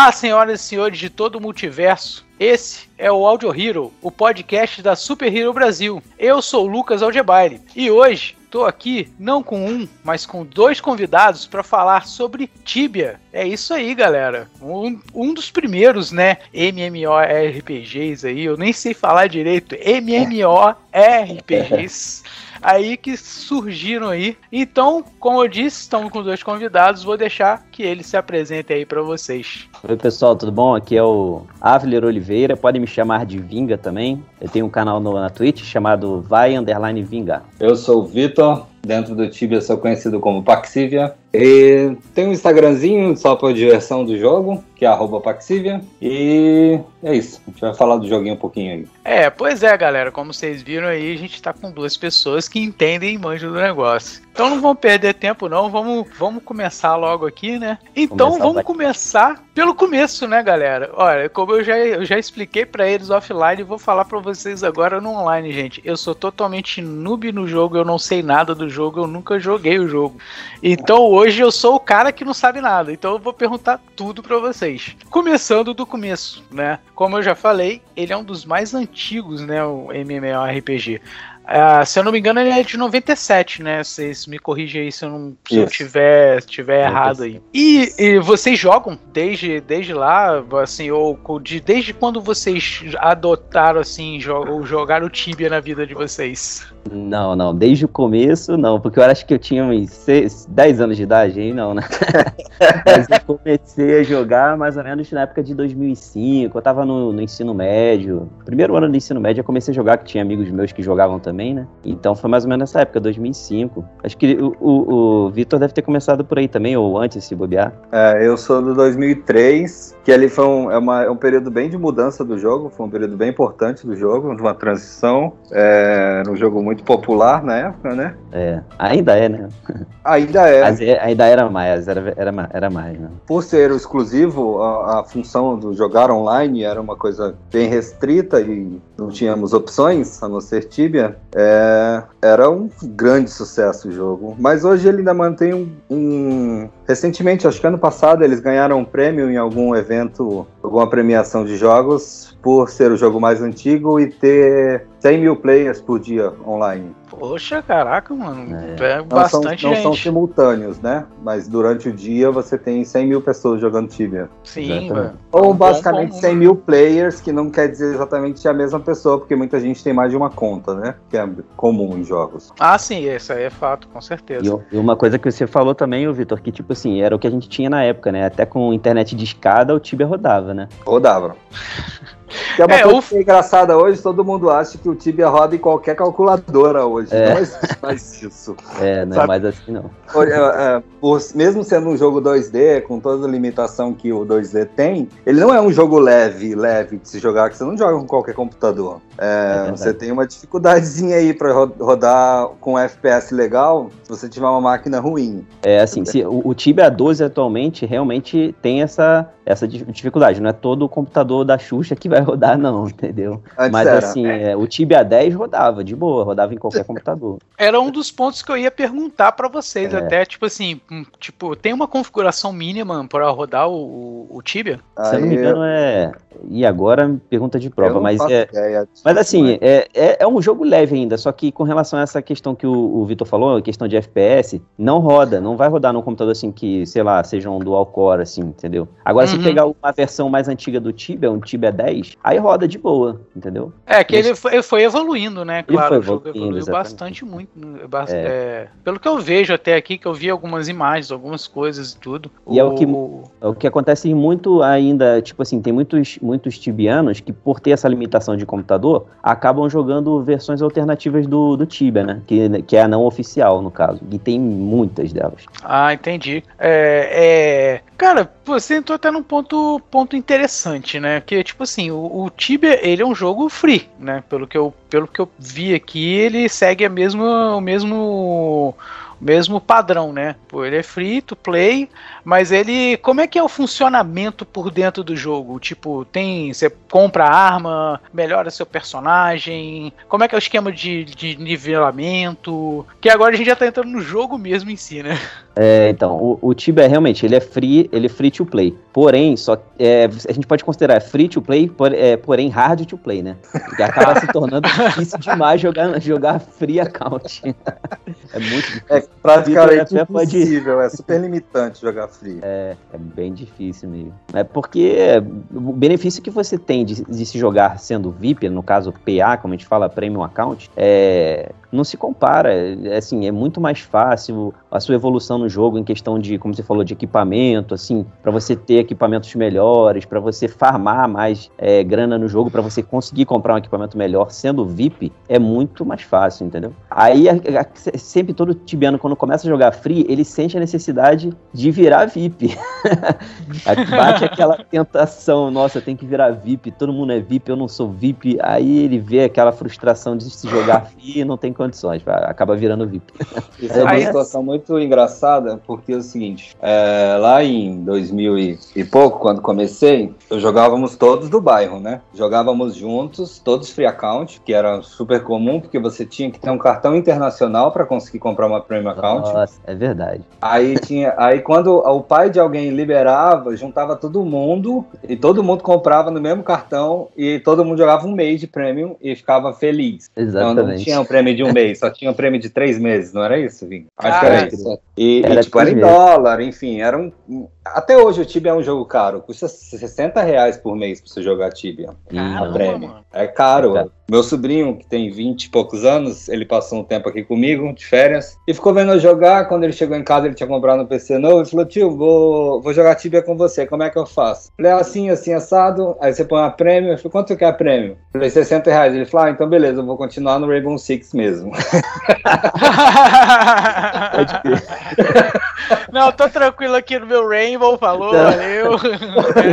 Olá, senhoras e senhores de todo o multiverso. Esse é o Audio Hero, o podcast da Super Hero Brasil. Eu sou o Lucas Algebaile e hoje estou aqui não com um, mas com dois convidados para falar sobre Tibia. É isso aí, galera. Um, um dos primeiros, né, MMORPGs aí, eu nem sei falar direito, MMORPGs aí que surgiram aí. Então, como eu disse, estamos com dois convidados, vou deixar que eles se apresentem aí para vocês. Oi pessoal, tudo bom? Aqui é o Avler Oliveira, podem me chamar de Vinga também. Eu tenho um canal no, na Twitch chamado Vai Underline Vinga. Eu sou o Vitor, dentro do Tibia sou conhecido como Paxivia. E tem um Instagramzinho só para diversão do jogo, que é Paxivia. E é isso. A gente vai falar do joguinho um pouquinho aí. É, pois é, galera. Como vocês viram aí, a gente tá com duas pessoas que entendem e manjam do negócio. Então não vamos perder tempo, não. Vamos, vamos começar logo aqui, né? Então começar vamos começar pelo começo, né, galera? Olha, como eu já, eu já expliquei para eles offline, vou falar para vocês agora no online, gente. Eu sou totalmente noob no jogo, eu não sei nada do jogo, eu nunca joguei o jogo. Então hoje eu sou o cara que não sabe nada. Então eu vou perguntar tudo para vocês. Começando do começo, né? Como eu já falei, ele é um dos mais antigos, né? O MMORPG. Uh, se eu não me engano, ele é de 97, né? Vocês me corrigem aí se eu, não, se eu tiver, tiver errado aí. E, e, vocês jogam desde, desde lá, assim, ou de, desde quando vocês adotaram, assim, ou jogaram o Tibia na vida de vocês? Não, não, desde o começo não, porque eu acho que eu tinha uns 6, 10 anos de idade aí, não, né? Mas eu comecei a jogar mais ou menos na época de 2005, eu tava no, no, ensino médio, primeiro ano do ensino médio eu comecei a jogar, que tinha amigos meus que jogavam também, né? Então foi mais ou menos nessa época, 2005. Acho que o, o, o Vitor deve ter começado por aí também, ou antes, se bobear. É, eu sou do 2003, que ali foi um, é, uma, é um período bem de mudança do jogo, foi um período bem importante do jogo, de uma transição, é, um jogo muito popular na época, né? É, ainda é, né? Ainda é. Mas é, ainda era mais, era, era, era mais, né? Por ser exclusivo, a, a, função do jogar online era uma coisa bem restrita e não tínhamos opções, a não ser Tibia, é, era um grande sucesso o jogo. Mas hoje ele ainda mantém um, um Recentemente, acho que ano passado, eles ganharam um prêmio em algum evento, alguma premiação de jogos, por ser o jogo mais antigo e ter 100 mil players por dia online. Poxa, caraca, mano. É, é bastante não são, não são simultâneos, né? Mas durante o dia você tem 100 mil pessoas jogando Tibia. Sim, mano. Ou basicamente 100 mil players, que não quer dizer exatamente a mesma pessoa, porque muita gente tem mais de uma conta, né? Que é comum em jogos. Ah, sim, isso aí é fato, com certeza. E uma coisa que você falou também, Vitor, que tipo assim, era o que a gente tinha na época, né? Até com internet de escada, o Tibia rodava, né? Rodava. Que é uma é, coisa é engraçada hoje, todo mundo acha que o Tibia roda em qualquer calculadora hoje. É. Não existe mais isso. É, não é mais assim não. É, é, por, mesmo sendo um jogo 2D, com toda a limitação que o 2D tem, ele não é um jogo leve, leve de se jogar, que você não joga com qualquer computador. É, é você tem uma dificuldadezinha aí para rodar com FPS legal se você tiver uma máquina ruim. É assim, se, o, o Tibia 12 atualmente realmente tem essa, essa dificuldade. Não é todo o computador da Xuxa que vai rodar, não, entendeu? Antes Mas era. assim, é, o Tibia 10 rodava de boa, rodava em qualquer computador. Era um dos pontos que eu ia perguntar para vocês, é. até, tipo assim, hum, tipo, tem uma configuração mínima para rodar o, o Tibia? Se eu não me engano, é. E agora, pergunta de prova, mas é. Mas assim, é, é, é, um jogo leve ainda, só que com relação a essa questão que o, o Vitor falou, a questão de FPS, não roda, não vai rodar num computador assim que, sei lá, seja um dual core, assim, entendeu? Agora, uhum. se pegar uma versão mais antiga do Tibia, um Tibia 10, aí roda de boa, entendeu? É, que ele foi, foi evoluindo, né? Claro, o jogo evoluiu exatamente. bastante muito. Né? É. É, pelo que eu vejo até aqui, que eu vi algumas imagens, algumas coisas e tudo. E o... é, o que, é o que acontece muito ainda, tipo assim, tem muitos, muitos tibianos que, por ter essa limitação de computador, acabam jogando versões alternativas do, do Tibia, né? Que, que é a não oficial, no caso. E tem muitas delas. Ah, entendi. É, é, Cara, você entrou até num ponto, ponto interessante, né? Que, tipo assim, o, o, Tibia, ele é um jogo free, né? Pelo que eu, pelo que eu vi aqui, ele segue a mesma, o mesmo mesmo padrão, né? Pô, ele é free to play, mas ele. Como é que é o funcionamento por dentro do jogo? Tipo, tem. Você compra arma, melhora seu personagem. Como é que é o esquema de, de nivelamento? Que agora a gente já tá entrando no jogo mesmo em si, né? É, então, o, o Tibia realmente ele é free, ele é free to play. Porém, só é, a gente pode considerar free to play, por, é, porém hard to play, né? Porque acaba se tornando difícil demais jogar, jogar free account. é muito difícil. É praticamente impossível, pode... é super limitante jogar free. É, é bem difícil mesmo. É porque o benefício que você tem de, de se jogar sendo VIP, no caso PA, como a gente fala, Premium Account, é, não se compara. É, assim, é muito mais fácil a sua evolução no jogo em questão de, como você falou, de equipamento, assim, para você ter equipamentos melhores, para você farmar mais é, grana no jogo, para você conseguir comprar um equipamento melhor sendo VIP, é muito mais fácil, entendeu? Aí a, a, sempre todo tibiano, quando começa a jogar free, ele sente a necessidade de virar VIP. Bate aquela tentação, nossa, tem que virar VIP, todo mundo é VIP, eu não sou VIP. Aí ele vê aquela frustração de se jogar free não tem condições, acaba virando VIP. Isso é uma situação muito engraçada, porque é o seguinte, é, lá em 2000 e, e, pouco, quando comecei, eu jogávamos todos do bairro, né? Jogávamos juntos, todos free account, que era super comum, porque você tinha que ter um cartão internacional para conseguir comprar uma premium account. Nossa, é verdade. Aí tinha, aí quando o pai de alguém liberava, juntava todo mundo e todo mundo comprava no mesmo cartão e todo mundo jogava um mês de premium e ficava feliz. Exatamente. Então não tinha um prêmio de um mês, só tinha um prêmio de três meses, não era isso, Vim? Acho ah, que era isso. E, era, e, tipo, era em dólar, enfim, era um. Até hoje o Tibia é um jogo caro, custa 60 reais por mês pra você jogar Tibia. Caramba, prêmio. É caro. É Meu sobrinho, que tem 20 e poucos anos, ele passou um tempo aqui comigo, de férias, e ficou vendo eu jogar. Quando ele chegou em casa, ele tinha comprado um PC novo. Ele falou: Tio, vou, vou jogar Tibia com você, como é que eu faço? Falei: assim, assim, assado. Aí você põe uma prêmio. Eu falei: quanto que é a prêmio? Falei: 60 reais. Ele falou: ah, então beleza, eu vou continuar no Rainbow Six mesmo. Não, tô tranquilo aqui no meu Rainbow, falou, Não. valeu.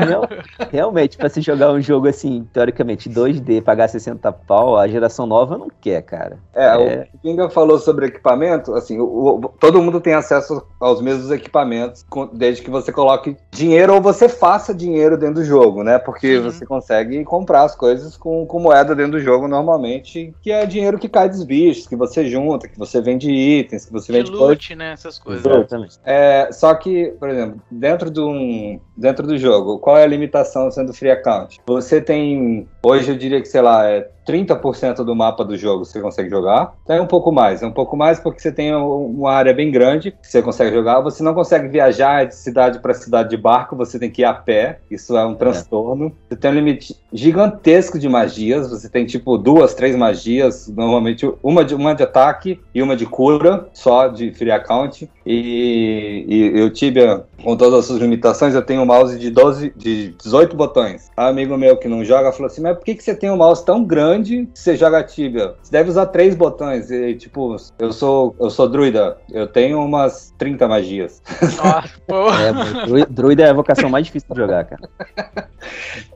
Realmente, pra se jogar um jogo assim, teoricamente 2D, pagar 60 pau, a geração nova não quer, cara. É, é... o Kinga falou sobre equipamento, assim, o, o, todo mundo tem acesso aos mesmos equipamentos, desde que você coloque dinheiro ou você faça dinheiro dentro do jogo, né? Porque você consegue comprar as coisas com, com moeda dentro do jogo normalmente, que é dinheiro que cai dos bichos, que você junta, que você vende itens, que você vende loot, né? Essas coisas. Exatamente. É, só que, por exemplo, dentro do, um, dentro do jogo, qual é a limitação sendo free account? Você tem, hoje eu diria que, sei lá, é 30% do mapa do jogo você consegue jogar. Então é um pouco mais. É um pouco mais porque você tem uma área bem grande que você consegue jogar. Você não consegue viajar de cidade para cidade de barco, você tem que ir a pé. Isso é um transtorno. É. Você tem um limite gigantesco de magias. Você tem tipo duas, três magias. Normalmente uma de, uma de ataque e uma de cura, só de free account. E, e, e o Tibia, com todas as suas limitações, eu tenho um mouse de, 12, de 18 botões. Um amigo meu que não joga falou assim: Mas por que, que você tem um mouse tão grande? Grande, você joga Tibia. Você deve usar três botões. E, tipo, eu sou, eu sou druida. Eu tenho umas 30 magias. é, druida é a vocação mais difícil de jogar, cara.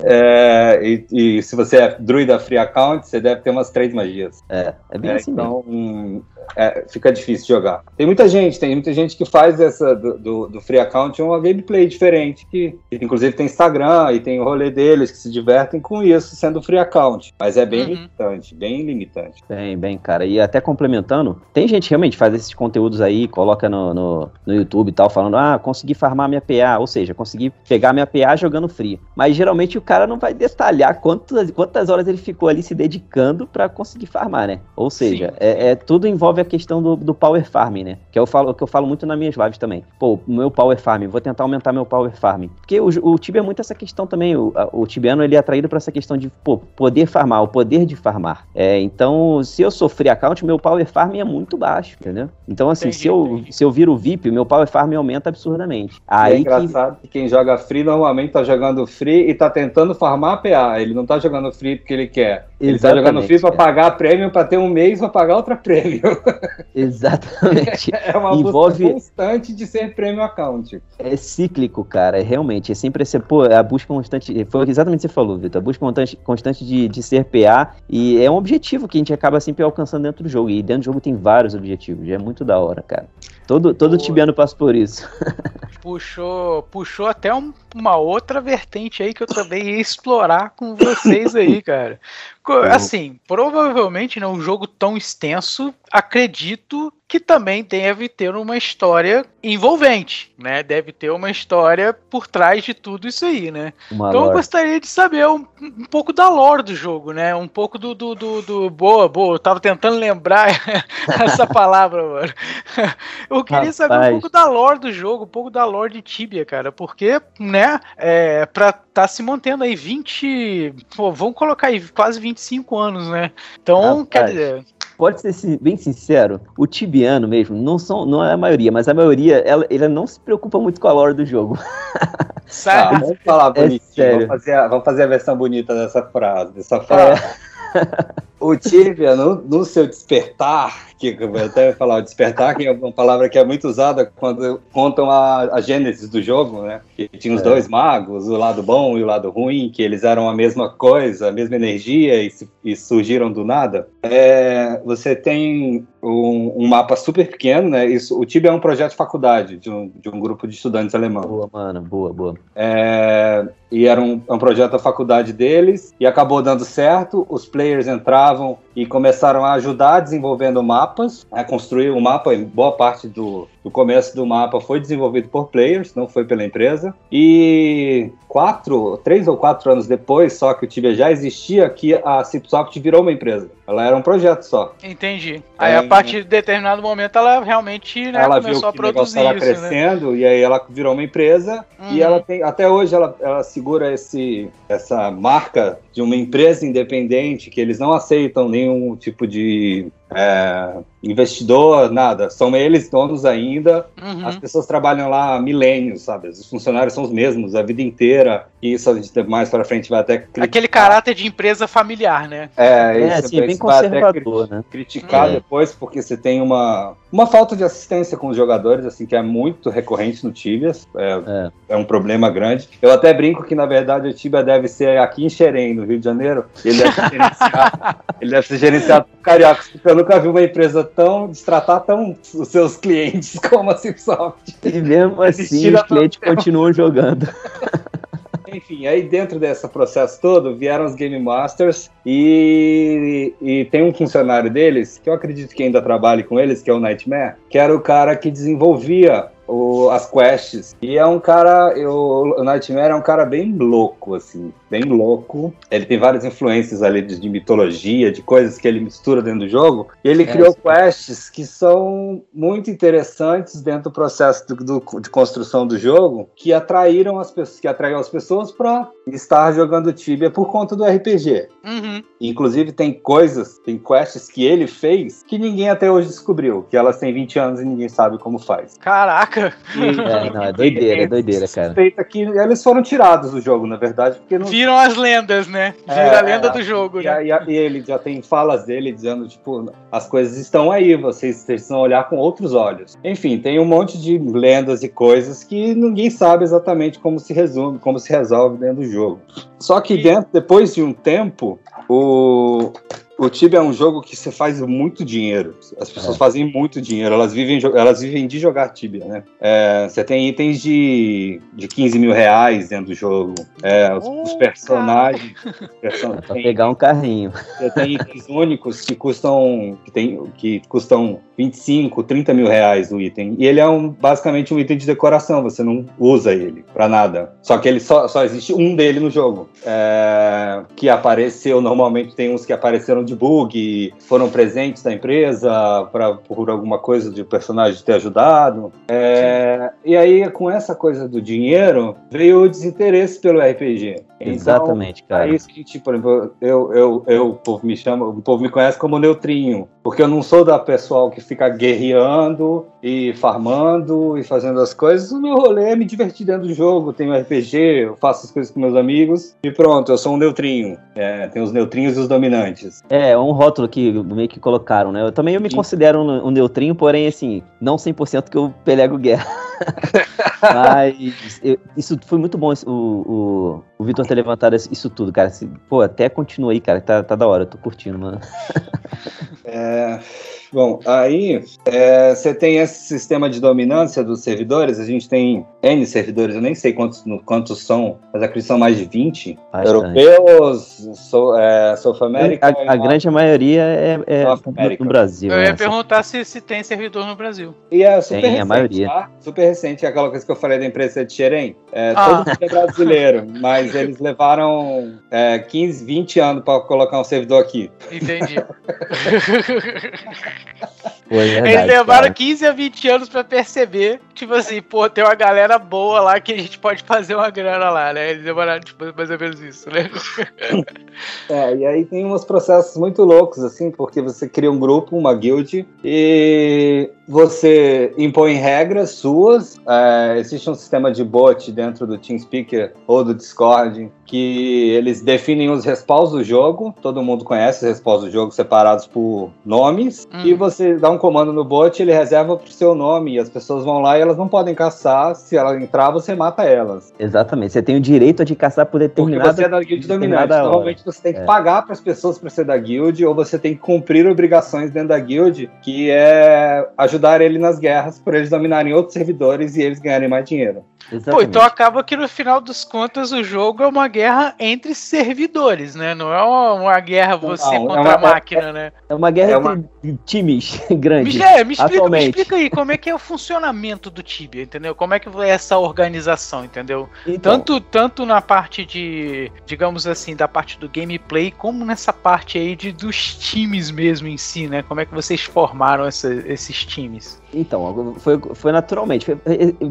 É, e, e, se você é druida free account, você deve ter umas três magias. É, é bem é, assim então, mesmo é, fica difícil jogar. Tem muita gente, tem muita gente que faz essa do, do, do, free account uma gameplay diferente, que, inclusive tem Instagram e tem o rolê deles que se divertem com isso, sendo free account. Mas é bem uhum. limitante, bem limitante. Bem, bem, cara. E até complementando, tem gente que realmente faz esses conteúdos aí, coloca no, no, no YouTube e tal, falando, ah, consegui farmar minha PA, ou seja, consegui pegar minha PA jogando free. Mas geralmente o cara não vai detalhar quantas, quantas horas ele ficou ali se dedicando para conseguir farmar, né? Ou seja, é, é, tudo envolve a questão do, do power farming, né? Que eu falo, que eu falo muito nas minhas lives também. Pô, meu power farming, vou tentar aumentar meu power farming. Porque o, o Tibia é muito essa questão também. O, o Tibiano ele é atraído para essa questão de pô, poder farmar, o poder de farmar. É, então, se eu sofrer account, meu power farming é muito baixo, entendeu? Então, assim, entendi, se, eu, se eu viro VIP, meu power farming aumenta absurdamente. É Aí é engraçado que... que quem joga free normalmente tá jogando free e tá tentando farmar a PA. Ele não tá jogando free porque ele quer Ele tá jogando FIFA para pagar prêmio para ter um mês para pagar outra prêmio. Exatamente. é uma Envolve... busca constante de ser prêmio account. É cíclico, cara, é realmente. É sempre esse, pô, a busca constante. Foi exatamente o que você falou, Vitor. A busca constante, constante de, de ser PA. E é um objetivo que a gente acaba sempre alcançando dentro do jogo. E dentro do jogo tem vários objetivos. É muito da hora, cara. Todo, todo tibiano passa por isso. puxou, puxou até um, uma outra vertente aí que eu também ia explorar com vocês aí, cara. Assim, provavelmente não né, um jogo tão extenso, acredito que também deve ter uma história envolvente, né? Deve ter uma história por trás de tudo isso aí, né? Uma então lore. eu gostaria de saber um, um, pouco da lore do jogo, né? Um pouco do, do, do, do... boa, boa. Eu tava tentando lembrar essa palavra, mano. Eu queria Rapaz. saber um pouco da lore do jogo, um pouco da lore de Tibia, cara, porque, né? É, pra tá se mantendo aí 20, pô, vamos colocar aí quase 25 anos, né? Então, Rapaz. quer dizer, pode ser bem sincero, o tibiano mesmo, não, são, não é a maioria, mas a maioria, ela, ela não se preocupa muito com a lore do jogo. Ah, vamos falar é bonitinho, é vamos, fazer a, vamos fazer a versão bonita dessa frase, dessa frase. É. o Tibia, no, no seu despertar, que eu até ia falar, o despertar, que é uma palavra que é muito usada quando contam a, a gênese do jogo, né? Que tinha os é. dois magos, o lado bom e o lado ruim, que eles eram a mesma coisa, a mesma energia e, e surgiram do nada. É, você tem um, um, mapa super pequeno, né? Isso, o Tibia é um projeto de faculdade, de um, de um grupo de estudantes alemães. Boa, mano, boa, boa. É, e era um, um projeto da faculdade deles, e acabou dando certo, os players entravam e começaram a ajudar desenvolvendo mapas, a construir o um mapa, em boa parte do, do começo do mapa foi desenvolvido por players, não foi pela empresa. E quatro, três ou quatro anos depois, só que o Tibia já existia, que a Cipsoft virou uma empresa. Ela era um projeto só. Entendi. Aí, a partir de determinado momento, ela realmente né, ela começou viu que a produzir o negócio isso, né? crescendo, né? e aí ela virou uma empresa, uhum. e ela tem, até hoje ela, ela segura esse, essa marca de uma empresa independente, que eles não aceitam nenhum tipo de é, investidor, nada. São eles donos ainda. Uhum. As pessoas trabalham lá há milênios, sabe? Os funcionários são os mesmos a vida inteira. E isso a gente mais para frente vai até criticar. Aquele caráter de empresa familiar, né? É, é assim, é bem conservador, né? Criticar é. depois porque você tem uma uma falta de assistência com os jogadores, assim, que é muito recorrente no Tibias. É, é. é um problema grande. Eu até brinco que, na verdade, o Tibia deve ser aqui em Xerém, no Rio de Janeiro. Ele deve ser gerenciado, ele deve ser gerenciado por cariocas, porque eu nunca vi uma empresa tão destratar tão os seus clientes como a Cipsoft. E mesmo assim, os clientes continuam jogando. Enfim, aí dentro desse processo todo vieram os Game Masters e, e, tem um funcionário deles, que eu acredito que ainda trabalhe com eles, que é o Nightmare, que era o cara que desenvolvia o, as quests. E é um cara, eu, o Nightmare é um cara bem louco, assim, bem louco. Ele tem várias influências ali de, de mitologia, de coisas que ele mistura dentro do jogo. E ele é, criou sim. quests que são muito interessantes dentro do processo do, do, de construção do jogo, que atraíram as pessoas, que atraiu as pessoas para estar jogando Tibia por conta do RPG. Uhum. Inclusive tem coisas, tem quests que ele fez que ninguém até hoje descobriu, que elas têm 20 anos e ninguém sabe como faz. Caraca! É, não, é doideira, é doideira, cara. que eles foram tirados do jogo, na verdade, porque não... Viram as lendas, né? Vira é, a lenda do jogo, e, né? E, e, ele já tem falas dele dizendo, tipo, as coisas estão aí, vocês precisam olhar com outros olhos. Enfim, tem um monte de lendas e coisas que ninguém sabe exatamente como se resume, como se resolve dentro do jogo. Só que dentro, depois de um tempo, o, o Tibia é um jogo que você faz muito dinheiro. As pessoas é. fazem muito dinheiro. Elas vivem, elas vivem de jogar Tibia, né? É, você tem itens de, de 15 mil reais dentro do jogo. É, os, oh, os, personagens. Person... É pra pegar um carrinho. Você tem itens únicos que custam. Que, tem, que custam 25, 30 mil reais o item. E ele é um, basicamente um item de decoração. Você não usa ele pra nada. Só que ele só, só existe um dele no jogo. É, que apareceu, normalmente tem uns que apareceram de bug, foram presentes da empresa pra, por alguma coisa de personagem ter ajudado. É, e aí, com essa coisa do dinheiro, veio o desinteresse pelo RPG. Então, Exatamente, cara. É isso que, tipo, eu, eu, eu, o povo me chama, o povo me conhece como neutrinho, porque eu não sou da pessoal que fica guerreando e farmando e fazendo as coisas. O meu rolê é me divertir dentro do jogo, tenho RPG, eu faço as coisas com meus amigos e pronto, eu sou um neutrinho. É, tem os neutrinhos e os dominantes. É, um rótulo que meio que colocaram, né? Eu também eu me Sim. considero um, um neutrinho, porém, assim, não 100% que eu pelego guerra. Mas eu, isso foi muito bom, o, o, o Vitor ter levantado isso tudo, cara. Pô, até continua aí, cara, tá, tá da hora, eu tô curtindo, mano. É. Bom, aí é, você tem esse sistema de dominância dos servidores. A gente tem N servidores, eu nem sei quantos, quantos são, mas acredito que são mais de 20. Bastante. Europeus, so, é, South America. A, a grande maioria é, é no, Brasil. Eu ia né? perguntar se, se tem servidor no Brasil. E é super tem, recente, a maioria. Tá? Super recente, aquela coisa que eu falei da empresa de Xerém. É, ah. Todo mundo é brasileiro, mas eles levaram é, 15, 20 anos para colocar um servidor aqui. Entendi. Foi verdade, Eles levaram cara. 15 a 20 anos pra perceber, tipo assim, pô, tem uma galera boa lá que a gente pode fazer uma grana lá, né? Eles levaram, tipo, mais ou menos isso, né? É, e aí tem uns processos muito loucos, assim, porque você cria um grupo, uma guild, e você impõe regras suas. É, existe um sistema de bot dentro do TeamSpeaker ou do Discord que eles definem os respawns do jogo. Todo mundo conhece os respawns do jogo separados por nomes. Hum. E você dá um comando no bot, ele reserva pro seu nome. E as pessoas vão lá e elas não podem caçar. Se ela entrar, você mata elas. Exatamente. Você tem o direito de caçar por determinado. Porque você é da guild dominante. Normalmente você tem que é. pagar para as pessoas para ser da guild ou você tem que cumprir obrigações dentro da guild, que é ajudar ele nas guerras por eles dominarem outros servidores e eles ganharem mais dinheiro. Exatamente. Pô, então acaba que no final dos contas o jogo é uma guerra entre servidores, né? Não é uma, uma guerra você não, contra é uma, a máquina, é, né? É uma guerra é uma... entre times grandes. Me, é, me explica, me explica, aí como é que é o funcionamento do Tibia, entendeu? Como é que é essa organização, entendeu? Então. Tanto, tanto na parte de, digamos assim, da parte do gameplay, como nessa parte aí de, dos times mesmo em si, né? Como é que vocês formaram essa, esses times? Então, foi, foi naturalmente. Foi,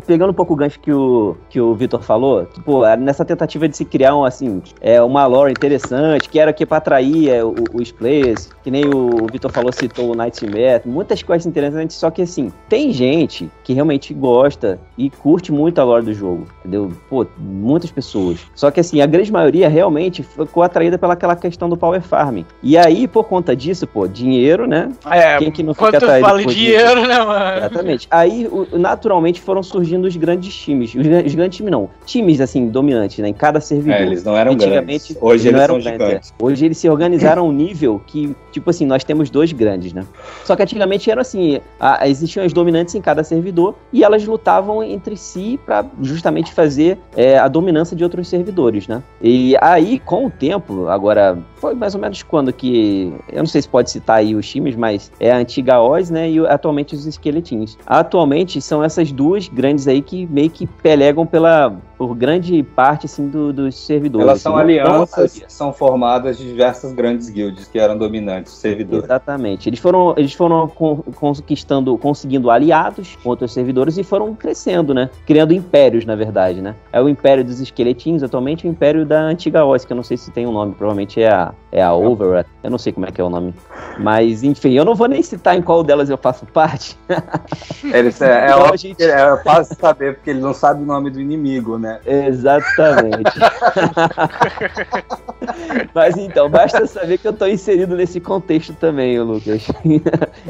pegando um pouco o gancho que o, que o Vitor falou, tipo, nessa tentativa de se criar um, assim, é, uma lore interessante, que era que para atrair é, o, os players, que nem o Vitor falou, citou o Nightmare, muitas coisas interessantes, só que assim, tem gente que realmente gosta e curte muito a lore do jogo, entendeu? Pô, muitas pessoas. Só que assim, a grande maioria realmente ficou atraída pelaquela questão do power farming. E aí, por conta disso, pô, dinheiro, né? É, Quem que não fica atraído fala dinheiro, disso? né, mano? Exatamente. Aí, naturalmente, foram surgindo os grandes times. Os, os, grandes times não. Times, assim, dominantes, né? Em cada servidor. É, eles não eram Antigamente, grandes. Hoje eles, eles são grandes, gigantes. É. Hoje eles se organizaram a um nível que, tipo assim, nós temos dois grandes, né? Só que antigamente era assim, a, existiam as dominantes em cada servidor e elas lutavam entre si para justamente fazer é, a dominância de outros servidores, né? E aí, com o tempo, agora, foi mais ou menos quando que, eu não sei se pode citar aí os times, mas é a antiga Oz, né? E atualmente os Atualmente são essas duas grandes aí que meio que pelegam pela por grande parte assim do, dos servidores. Elas são alianças que são formadas de diversas grandes guilds que eram dominantes servidores. Exatamente. Eles foram eles foram conquistando, conseguindo aliados com outros servidores e foram crescendo, né? Criando impérios, na verdade, né? É o império dos esqueletinhos, atualmente o império da antiga Oz, que eu não sei se tem um nome, provavelmente é a é a Overwrath. Eu não sei como é que é o nome. Mas enfim, eu não vou nem citar em qual delas eu faço parte. Eles, é, é, então, gente... é fácil saber, porque ele não sabe o nome do inimigo, né? Exatamente. Mas então, basta saber que eu estou inserido nesse contexto também, Lucas.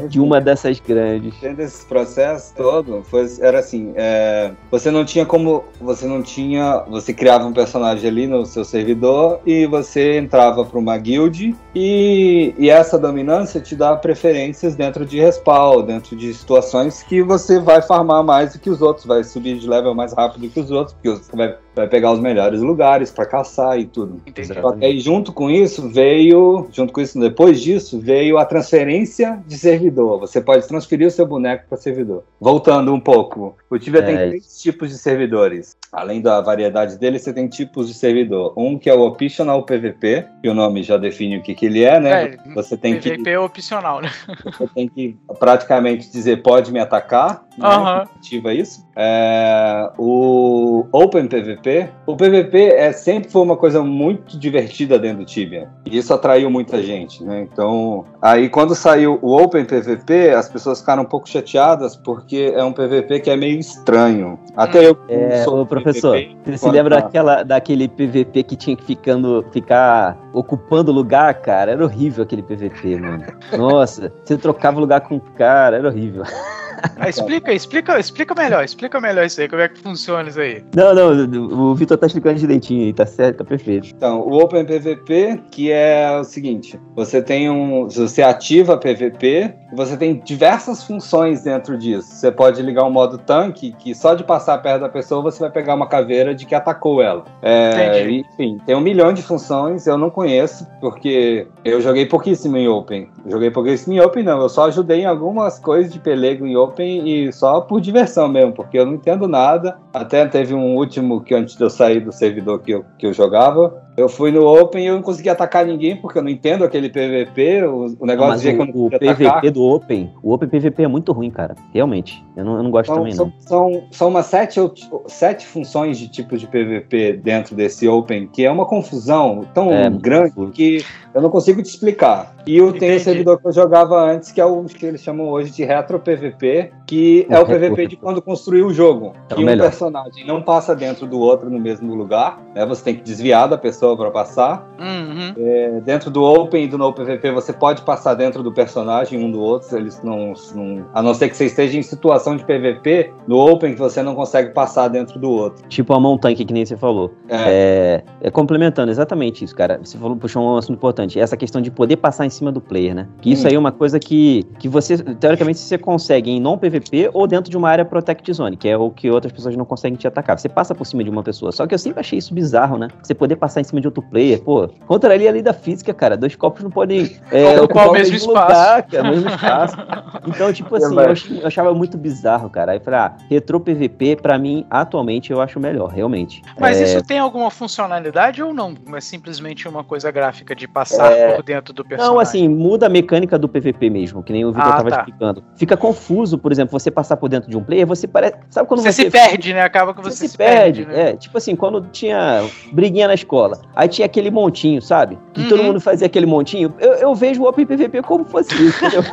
de uma dessas grandes. Dentro desse processo todo, foi, era assim, é, você não tinha como. Você não tinha. Você criava um personagem ali no seu servidor e você entrava para uma guild e, e essa dominância te dá preferências dentro de respawn, dentro de situações que você vai farmar mais do que os outros, vai subir de level mais rápido que os outros, porque você vai vai pegar os melhores lugares para caçar e tudo. Entendi. Só que aí, junto com isso, veio, junto com isso, depois disso, veio a transferência de servidor. Você pode transferir o seu boneco para servidor. Voltando um pouco, o Tibia É, tem três tipos de servidores. Além da variedade dele, você tem tipos de servidor. Um que é o Optional PVP, que o nome já define o que, que ele é, né? É, você tem que PVP é opcional, né? você tem que praticamente dizer pode me atacar, né? Aham. ativa isso. É, o Open PVP, o PVP é, sempre foi uma coisa muito divertida dentro do Tibia. E isso atraiu muita gente, né? Então, aí quando saiu o Open PVP, as pessoas ficaram um pouco chateadas porque é um PVP que é meio estranho. Até eu que É, sou professor, PVP, você se lembra tá- daquela, daquele PVP que tinha que ficando, ficar ocupando lugar, cara? Era horrível aquele PVP, mano. Nossa, você trocava lugar com o cara, era horrível. Ah, explica, explica, explica melhor, explica melhor isso aí, como é que funciona isso aí. Não, não, o Vitor tá explicando direitinho aí, tá certo, tá perfeito. Então, o Open PVP, que é o seguinte: você tem um. Você ativa PVP, você tem diversas funções dentro disso. Você pode ligar um modo tanque, que só de passar perto da pessoa você vai pegar uma caveira de que atacou ela. É, Entendi. enfim, tem um milhão de funções, eu não conheço, porque eu joguei pouquíssimo em Open. Joguei pouquíssimo em Open, não. Eu só ajudei em algumas coisas de pelego em Open e só por diversão mesmo, porque eu não entendo nada. Até teve um último que antes de eu sair do servidor que eu, que eu jogava. Eu fui no Open e eu não consegui atacar ninguém, porque eu não entendo aquele PVP. O, o negócio Mas de o, o PVP atacar. do Open, o Open PVP é muito ruim, cara. Realmente. Eu não, eu não gosto São, também, não. são, são, são umas sete, sete funções de tipos de PVP dentro desse Open, que é uma confusão tão É, muito grande confuso. que eu não consigo te explicar. E eu tenho o servidor que eu jogava antes, que é o que eles chamam hoje de Retro PVP, que O é o retro PVP de quando construiu o jogo. É o que um melhor. personagem não passa dentro do outro no mesmo lugar, né? Você tem que desviar da pessoa para passar. Uhum. É, dentro do Open e do No PVP você pode passar dentro do personagem um do outro, eles não, não- a não ser que você esteja em situação de PVP, no Open que você não consegue passar dentro do outro. Tipo a mão tanque, que nem você falou. É, É, é complementando exatamente isso, cara. Você falou, puxou um assunto importante. Essa questão de poder passar em cima do player, né? Que isso Hum. aí é uma coisa que, que você, teoricamente, você consegue em não PVP ou dentro de uma área Protect Zone, que é o que outras pessoas não conseguem te atacar. Você passa por cima de uma pessoa. Só que eu sempre achei isso bizarro, né? Você poder passar em cima de outro player. Pô, contra ali a lei da física, cara. Dois copos não podem é, Ocupar o mesmo espaço. lugar, cara, o mesmo espaço. Então, tipo assim, eu, eu achava muito bizarro, cara. Aí eu falei, ah, retro PVP, pra mim, atualmente, eu acho melhor, realmente. Mas É, isso tem alguma funcionalidade ou não? É simplesmente uma coisa gráfica de passar É. por dentro do personagem? Não, assim, muda a mecânica do PVP mesmo, que nem o Vitor Ah, tava tá. explicando. Fica confuso, por exemplo, você passar por dentro de um player, você parece. Sabe quando você, você. se perde, né? Acaba que Você, você, se perde, né? é. Tipo assim, quando tinha briguinha na escola, aí tinha aquele montinho, sabe? Que todo Uhum. mundo fazia aquele montinho. Eu, eu vejo o Open PVP como fosse isso, entendeu?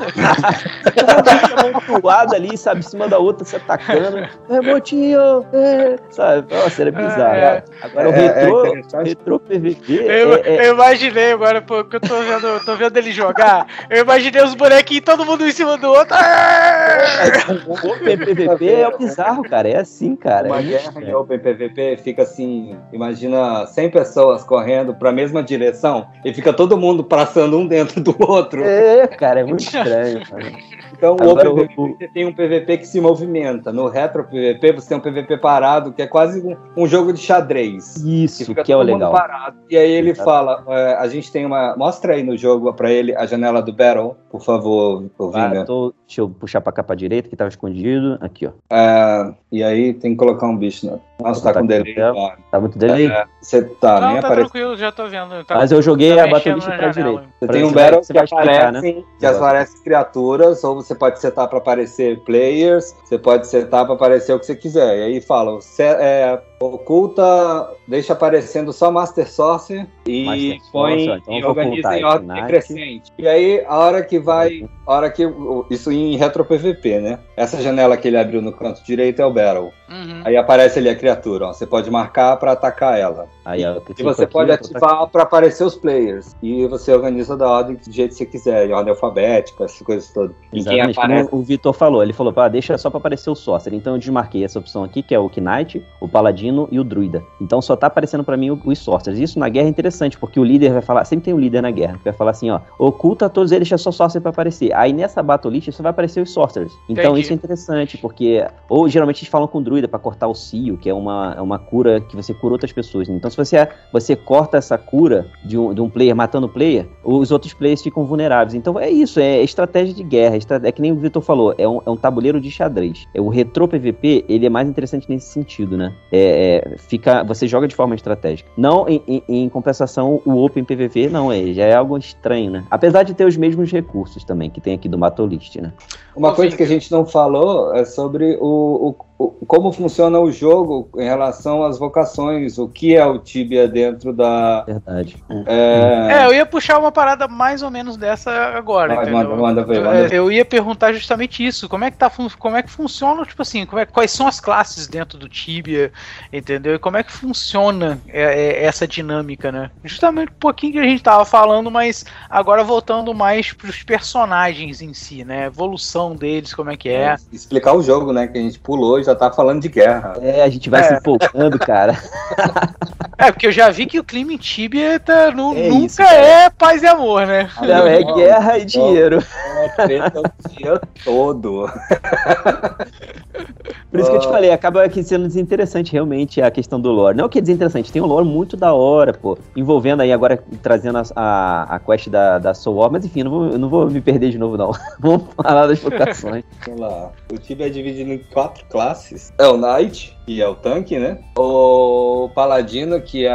Todo mundo amontoado ali, sabe? Em cima da outra, se atacando. É, montinho, é, sabe? Nossa, era bizarro. É. Agora o É, é retrô, interessante. retrô PVP. Eu, é- é- eu imaginei agora, pô, que eu tô vendo, eu tô vendo ele jogar. Eu imaginei os bonequinhos, todo mundo em cima do outro. O Open PVP é o bizarro, cara. É assim, cara. uma é guerra. Open PVP fica assim, imagina 100 pessoas correndo para a mesma direção e fica todo mundo passando um dentro do outro. É, cara, é muito estranho. Cara. Então o Agora, o- PVP tem um PVP que se movimenta. No Retro PVP você tem um PVP parado, que é quase um, um jogo de xadrez. Isso, fica que é o legal. parado. E aí ele Exato. fala: é, a gente tem uma. Mostra aí no jogo pra ele a janela do Battle, por favor, Ah, Vinga. tô- deixa eu puxar pra capa direita, que tava escondido. Aqui, ó. É, e aí tem que colocar um bicho. Né? Nossa, tá com delay. tá. Tá muito delay? É, Você tá, Não, nem tá aparece. tranquilo, já tô vendo. Tá, Mas eu joguei tá a na pra direita. Você Pra- tem um battle que vai explicar, né? que aparecem criaturas, ou você pode setar para aparecer players, você pode setar para aparecer o que você quiser. E aí fala, se- é, oculta, deixa aparecendo só Master Source e Master põe Source, então e organiza em ordem Ignite. decrescente. E aí, a hora que vai, a hora que isso em retro PVP, né? Essa janela que ele abriu no canto direito é o Battle. Uhum. Aí aparece ali a criatura, ó. Você pode marcar para atacar ela. Aí, ó, E você aqui, pode ativar para aparecer os players. E você organiza da ordem do jeito que você quiser, em ordem alfabética, essas coisas todas. Exatamente, como o Vitor falou, ele falou, ah, deixa só pra aparecer o Sorcerer. Então eu desmarquei essa opção aqui, que é o Knight, o Paladino e o Druida. Então só tá aparecendo para mim os Sorcerers. Isso na guerra é interessante, porque o líder vai falar, sempre tem um líder na guerra, que vai falar assim, ó, oculta todos eles, deixa só Sorcerer pra aparecer. Aí nessa Battle List só vai aparecer os Sorcerers. Então Entendi. isso é interessante, porque, ou geralmente eles falam com o Druida para cortar o Cio, que é uma, é uma cura que você cura outras pessoas. Então se você, você corta essa cura de um, de um player matando o player, os outros players ficam vulneráveis. Então é isso, é estratégia de guerra, é que nem o Vitor falou, é um, é um tabuleiro de xadrez. É, o retro PVP, ele é mais interessante nesse sentido, né? É, é, fica, você joga de forma estratégica. Não em, em, em, compensação, o Open PVP não é, já é algo estranho, né? Apesar de ter os mesmos recursos também que tem aqui do Matolist, né? Uma coisa que a gente não falou é sobre o, o como funciona o jogo em relação às vocações, o que é o Tibia dentro da. Verdade. É, é eu ia puxar uma parada mais ou menos dessa agora. Vai, manda, manda ver, manda ver. Eu ia perguntar justamente isso: como é que, tá, como é que funciona, tipo assim, é, quais são as classes dentro do Tibia, entendeu? E como é que funciona é, é, essa dinâmica, né? Justamente um pouquinho que a gente tava falando, mas agora voltando mais pros personagens em si, né? evolução deles, como é que é. é. Explicar o jogo, né? Que a gente pulou já tá falando de guerra. É, a gente vai é. se empolgando, cara. É, porque eu já vi que o clima em Tibia tá, é nunca isso, é paz e amor, né? Não, é guerra e dinheiro. É treta o dia todo. Por isso que eu te falei, acaba aqui sendo desinteressante realmente a questão do lore. Não é que é desinteressante, tem um lore muito da hora, pô. Envolvendo aí agora, trazendo a, a, a quest da, da Soul War, mas enfim, não vou, não vou me perder de novo, não. Vamos falar das vocações. Vamos lá. O time é dividido em quatro classes. É o Knight, que é o tanque, né? O Paladino, que é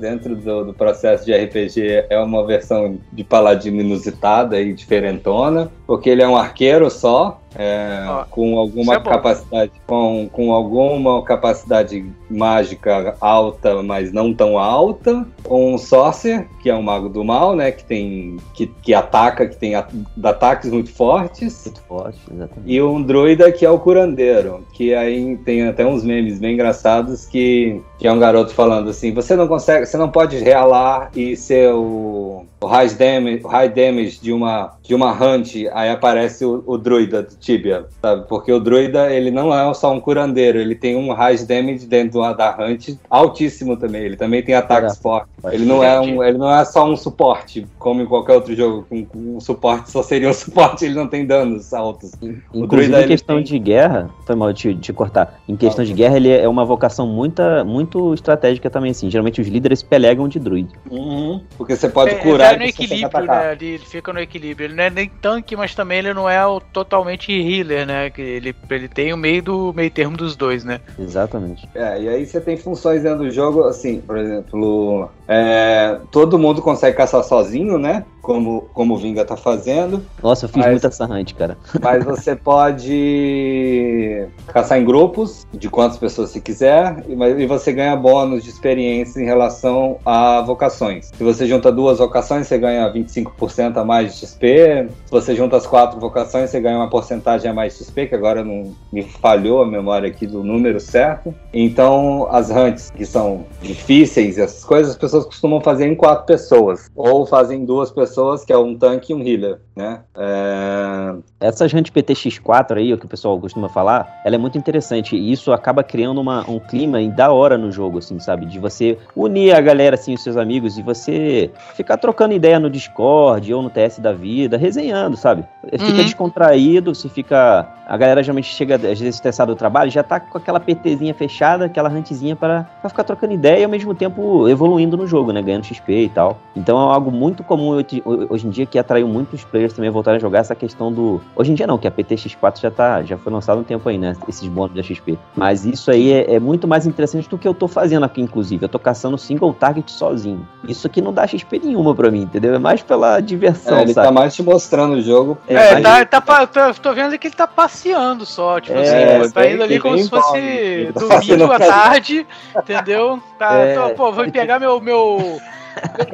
dentro do, do, processo de RPG, é uma versão de Paladino inusitada e diferentona, porque ele é um arqueiro só, é, com alguma é capacidade com, com alguma capacidade mágica alta, mas não tão alta. Um Sorcerer, que é um mago do mal, né? Que tem. que, que ataca, que tem ataques muito fortes. Muito forte, exatamente. E um druida que é o curandeiro. Que aí tem até uns memes bem engraçados que, que é um garoto falando assim: você não consegue, você não pode realar e ser o, o high damage, high damage de uma de uma hunt, aí aparece o, o druida do Tibia, sabe? Porque o druida, ele não é só um curandeiro, ele tem um high damage dentro da hunt altíssimo também, ele também tem ataques é. fortes. Ele não, é um, ele não é só um suporte, como em qualquer outro jogo, com, um suporte só seria um suporte, ele não tem danos altos. Inclusive, druida, em questão tem... de guerra, foi mal de, de cortar, em questão ah, de guerra, ele é uma vocação muita, muito estratégica também, assim, geralmente os líderes pelegam de druida. Uhum, porque você pode é, curar... Ele no equilíbrio, né, ele fica no equilíbrio, não é nem tanque, mas também ele não é o totalmente healer, né? Que ele, ele tem o meio do meio termo dos dois, né? Exatamente. É, e aí você tem funções dentro do jogo, assim, por exemplo, é, todo mundo consegue caçar sozinho, né? Como, como o Vinga tá fazendo. Nossa, eu fiz mas, muita sarrante, cara. Mas você pode caçar em grupos, de quantas pessoas você quiser, e, você ganha bônus de experiência em relação a vocações. Se você junta duas vocações, você ganha 25% a mais de XP. Se você junta as quatro vocações, você ganha uma porcentagem a mais de XP, que agora não me falhou a memória aqui do número certo. Então, as hunts, que são difíceis, essas coisas, as pessoas costumam fazer em quatro pessoas. Ou fazem duas pessoas, que é um tanque e um healer, né? É... Essa hunt PTX4 aí, o que o pessoal costuma falar, ela é muito interessante. E isso acaba criando uma, um clima da hora no jogo, assim, sabe? De você unir a galera, assim, os seus amigos, e você ficar trocando ideia no Discord ou no TS da vida, resenhando, sabe? Fica uhum. descontraído, se fica. A galera geralmente chega, às vezes, estressada do trabalho, já tá com aquela PTzinha fechada, aquela huntzinha para ficar trocando ideia e ao mesmo tempo evoluindo no jogo, né? Ganhando XP e tal. Então é algo muito comum hoje em dia que atraiu muitos players também a voltarem a jogar essa questão do. Hoje em dia não, que a PTX4 já, tá, já foi lançado um tempo aí, né? Esses bônus da XP. Mas isso aí é, é, muito mais interessante do que eu tô fazendo aqui, inclusive. Eu tô caçando single target sozinho. Isso aqui não dá XP nenhuma pra mim, entendeu? É mais pela diversão. É, ele sabe? tá mais te mostrando o jogo. É, é tá, tá, tô, tô vendo que ele tá passeando só. Tipo é, assim, tá indo ali como se fosse tá domingo à tarde, entendeu? Tá, é, tô, pô, vou pegar meu, meu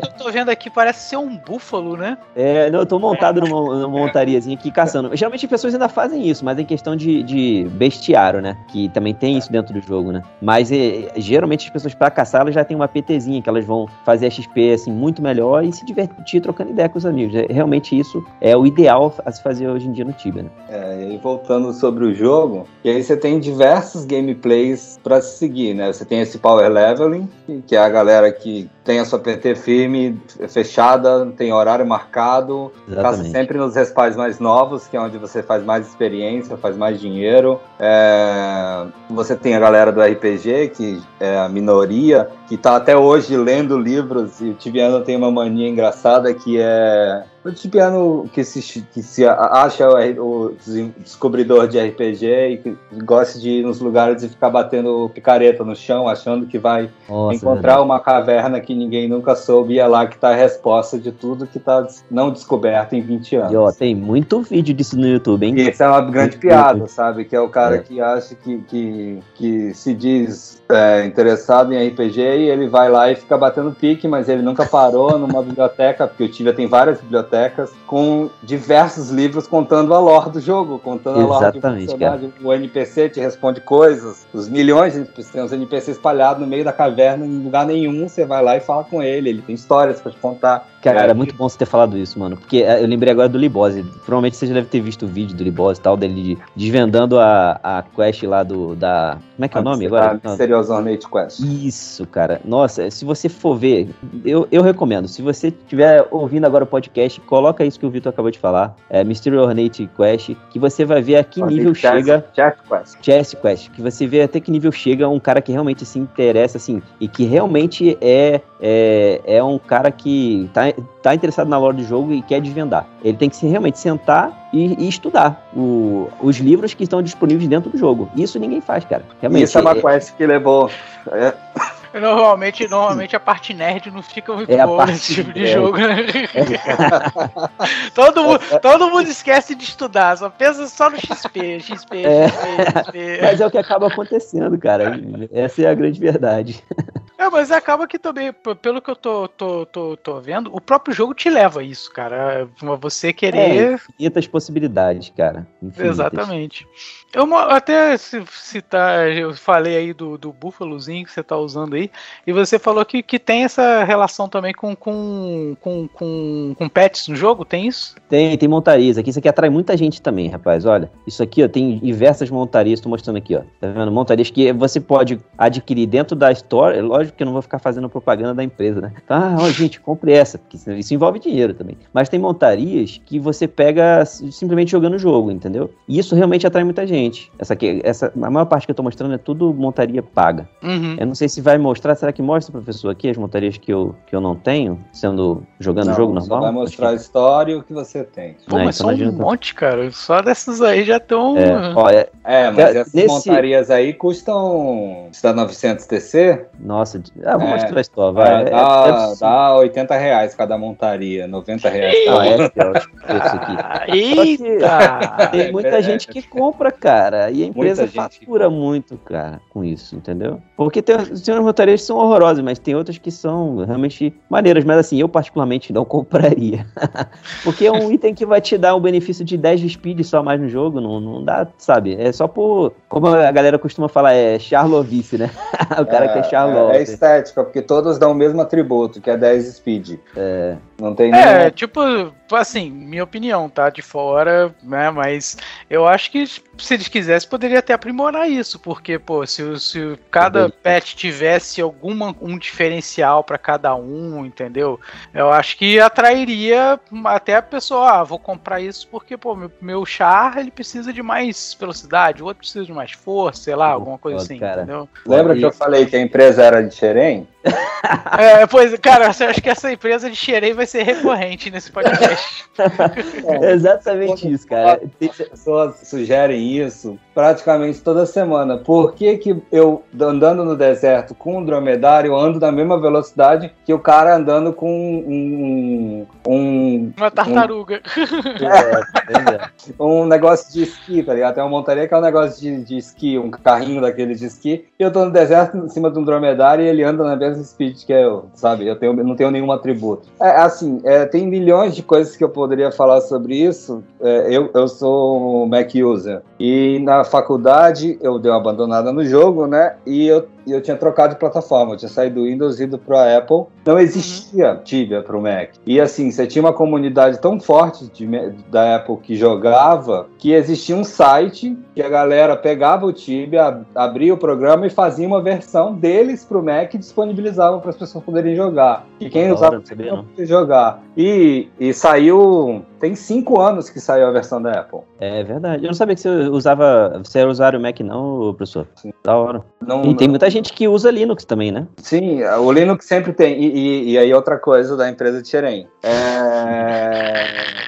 eu tô vendo aqui, parece ser um búfalo, né? É, não, eu tô montado numa, numa montariazinha aqui caçando. Geralmente as pessoas ainda fazem isso, mas em questão de, de bestiário, né? Que também tem isso dentro do jogo, né? Mas é, geralmente as pessoas pra caçar, elas já tem uma PTzinha que elas vão fazer a XP assim muito melhor e se divertir trocando ideia com os amigos. É, realmente isso é o ideal a se fazer hoje em dia no Tibia, né? É, e voltando sobre o jogo, e aí você tem diversos gameplays para seguir, né? Você tem esse Power Leveling, que é a galera que tem a sua PT firme, fechada, tem horário marcado, passa sempre nos respawns mais novos, que é onde você faz mais experiência, faz mais dinheiro. É... Você tem a galera do RPG, que é a minoria, que está até hoje lendo livros, e o Tibiano tem uma mania engraçada que é o Tibiano que se, que se acha o, descobridor de RPG e que gosta de ir nos lugares e ficar batendo picareta no chão, achando que vai Nossa, encontrar uma caverna que ninguém nunca soube e é lá que está a resposta de tudo que está não descoberto em 20 anos. E, ó, tem muito vídeo disso no YouTube, hein? E isso é uma grande piada, sabe? Que é o cara é. que acha que, que, que se diz é, interessado em RPG e ele vai lá e fica batendo pique, mas ele nunca parou numa biblioteca, porque o Tibia tem várias bibliotecas, com diversos livros contando a lore do jogo, contando Exatamente, a lore do personagem. O NPC te responde coisas, os milhões de NPCs, tem os NPCs espalhados no meio da caverna, em lugar nenhum, você vai lá e fala com ele, ele tem histórias para te contar. Cara, era muito bom você ter falado isso, mano. Porque é, eu lembrei agora do Libose. Provavelmente você já deve ter visto o vídeo do Libose e tal, dele desvendando a, a quest lá do. da. Como é que é o nome agora? Mysterious Ornate Quest. Isso, cara. Nossa, se você for ver, eu, eu recomendo. Se você estiver ouvindo agora o podcast, coloca isso que o Vitor acabou de falar. É Mysterious Ornate Quest, que você vai ver a que nível chess, chega. Chess Quest. Chess Quest. Que você vê até que nível chega um cara que realmente se interessa, assim, e que realmente é, é, é um cara que tá está interessado na lore do jogo e quer desvendar. Ele tem que se realmente sentar e, e estudar o, os livros que estão disponíveis dentro do jogo. Isso ninguém faz, cara. Realmente, Isso é uma é, quest que levou. É. Normalmente, normalmente a parte nerd não fica muito é boa nesse tipo de jogo, né? É. todo, mundo, todo mundo esquece de estudar, só pensa só no XP, XP, é. XP, XP. Mas é o que acaba acontecendo, cara. Essa é a grande verdade. É, mas acaba que também, pelo que eu tô, tô, tô, tô vendo, o próprio jogo te leva a isso, cara. Você querer. É, infinitas possibilidades, cara. Infinitas. Exatamente. Eu até citar, eu falei aí do, do búfalozinho que você tá usando aí, e você falou que, que tem essa relação também com, com, com, com, com pets no jogo, tem isso? Tem, tem montarias aqui, isso aqui atrai muita gente também, rapaz, olha, isso aqui, ó, tem diversas montarias, tô mostrando aqui, ó, tá vendo? Montarias que você pode adquirir dentro da Store, é lógico que eu não vou ficar fazendo propaganda da empresa, né? ah, ó, gente, compre essa, porque isso envolve dinheiro também, mas tem montarias que você pega simplesmente jogando o jogo, entendeu? E isso realmente atrai muita gente. Essa aqui, essa, a maior parte que eu tô mostrando é tudo montaria paga. Uhum. Eu não sei se vai mostrar, será que mostra, professor, aqui as montarias que eu, que eu não tenho, sendo jogando o jogo normal? vai mostrar a história e o que você tem. Pô, mas então são um monte, cara. Só dessas aí já estão. É, é, mas é, essas nesse... montarias aí custam. Está 900 TC? Nossa, ah, vou é, mostrar a história, vai. É, dá, é, dá 80 reais cada montaria, 90 reais cada. Ah, é, é, aqui. Eita! Tem muita gente que compra, cara cara. E a empresa fatura que... muito, cara, com isso, entendeu? Porque tem, tem umas montarias que são horrorosas, mas tem outras que são realmente maneiras. Mas assim, eu particularmente não compraria. Porque é um item que vai te dar um benefício de 10 de speed só mais no jogo, não, não dá, sabe? É só por. Como a galera costuma falar, é Charlovice, né? o cara é, que é Charlotte. É, é estética, porque todos dão o mesmo atributo, que é 10 speed. É. Não tem É, tipo, assim, minha opinião, tá? De fora, né? Mas eu acho que se eles quisessem, poderia até aprimorar isso, porque, pô, se, se cada pet tivesse alguma um diferencial para cada um, entendeu? Eu acho que atrairia até a pessoa, ah, vou comprar isso porque, pô, meu, meu char ele precisa de mais velocidade, o outro precisa de mais força, sei lá, alguma coisa assim, cara. entendeu? Lembra que eu falei que a empresa era de Xerém? É, pois, cara, eu acho que essa empresa de Xerém vai ser recorrente nesse podcast. É, exatamente isso, cara. As pessoas sugerem isso praticamente toda semana. Por que, que eu, andando no deserto com um dromedário, ando na mesma velocidade que o cara andando com um. um uma tartaruga. Um, é, é, um negócio de esqui, tá ligado? Tem uma montaria que é um negócio de, de esqui, um carrinho daquele de esqui. E eu tô no deserto em cima de um dromedário e ele anda na mesma mais speed que eu, sabe? Eu tenho, não tenho nenhum atributo. É, assim, é, tem milhões de coisas que eu poderia falar sobre isso. É, eu, eu sou Mac user. E na faculdade eu dei uma abandonada no jogo, né? E eu e eu tinha trocado de plataforma, eu tinha saído do Windows e ido para Apple. Não existia Tibia para o Mac. E assim, você tinha uma comunidade tão forte de, da Apple que jogava que existia um site que a galera pegava o Tibia, abria o programa e fazia uma versão deles para o Mac e disponibilizava para as pessoas poderem jogar. E quem usava não podia jogar. E, e saiu. Tem cinco anos que saiu a versão da Apple. É verdade. Eu não sabia que você usava. Você era usuário Mac, não, professor? Sim. Da hora. Não, e tem muita gente que usa Linux também, né? Sim, o Linux sempre tem. E, e, e aí, outra coisa da empresa de Xerém. É.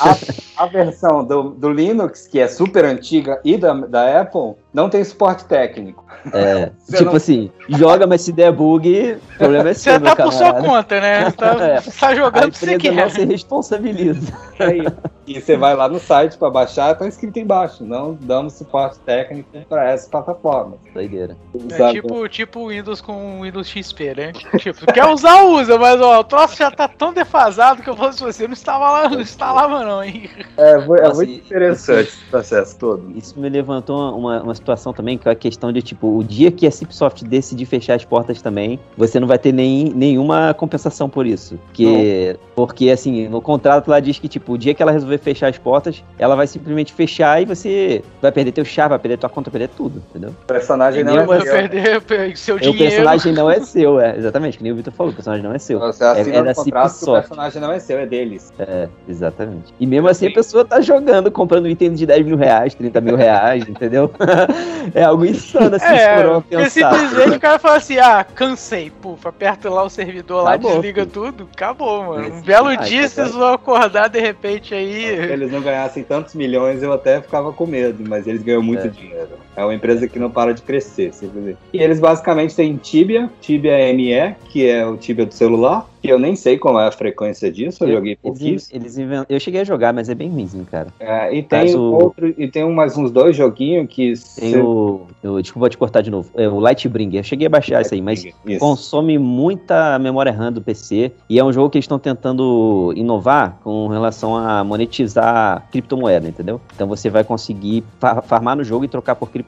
A, a, versão do, do, Linux, que é super antiga, e da, da Apple, não tem suporte técnico. É, tipo não... assim, joga, mas se der bug, o problema é seu, Você tá por sua conta, né? Tá, é. tá jogando que você quer. não se responsabiliza. É isso. E você vai lá no site para baixar, tá escrito embaixo, não damos suporte técnico para essa plataforma. Doideira. É tipo, tipo Windows com Windows XP, né? Tipo, quer usar, usa, mas ó, o troço já tá tão defasado que eu fosse você, não estava lá, não instalava não, hein? É, é Nossa, muito interessante esse processo todo. Isso me levantou uma, uma situação também, que é a questão de, tipo, o dia que a Cipsoft decidir fechar as portas também, você não vai ter nem, nenhuma compensação por isso. Porque, porque, assim, no contrato lá diz que, tipo, o dia que ela resolver resolver fechar as portas, ela vai simplesmente fechar e você vai perder teu chá, vai perder tua conta, vai perder tudo, entendeu? O personagem não é seu. perder seu dinheiro. O personagem não é seu, é. Exatamente, que nem o Vitor falou, o personagem não é seu. Você assina é, é da contrato o personagem não é seu, é deles. É, exatamente. E mesmo assim a pessoa tá jogando, comprando um item de 10 mil reais, 30 mil reais, entendeu? é algo insano assim, é, for pensar. Simplesmente o cara fala assim, ah, cansei, puf, aperta lá o servidor acabou, lá, desliga filho. tudo, acabou, mano. Um belo ah, dia vocês vão acordar de repente aí se eles não ganhassem tantos milhões, eu até ficava com medo, mas eles ganham muito é. dinheiro. É uma empresa que não para de crescer, simplesmente. E eles basicamente têm Tibia, Tibia ME, que é o Tibia do celular, que eu nem sei qual é a frequência disso, eu, eu joguei pouquíssimo. Eles, invent... Eu cheguei a jogar, mas é bem ruimzinho, cara. É, e tem o... outro, e tem mais uns dois joguinhos que. Tem se... o... Eu, desculpa te cortar de novo. É o Lightbringer. Eu cheguei a baixar isso aí, mas isso. consome muita memória RAM do PC. E é um jogo que eles estão tentando inovar com relação a monetizar criptomoeda, entendeu? Então você vai conseguir farmar no jogo e trocar por criptomoeda.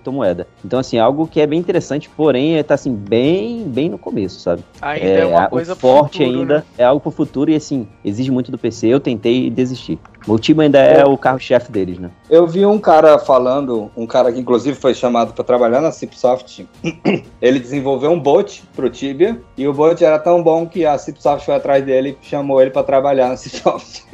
Então, assim, algo que é bem interessante, porém, tá assim, bem, bem no começo, sabe? Ainda é, é uma coisa forte futuro, ainda, né? é algo pro futuro e assim, exige muito do PC. Eu tentei desistir. O time ainda é o carro-chefe deles, né? Eu vi um cara falando, um cara que inclusive foi chamado para trabalhar na Cipsoft. ele desenvolveu um bot pro Tibia e o bot era tão bom que a Cipsoft foi atrás dele e chamou ele para trabalhar na Cipsoft.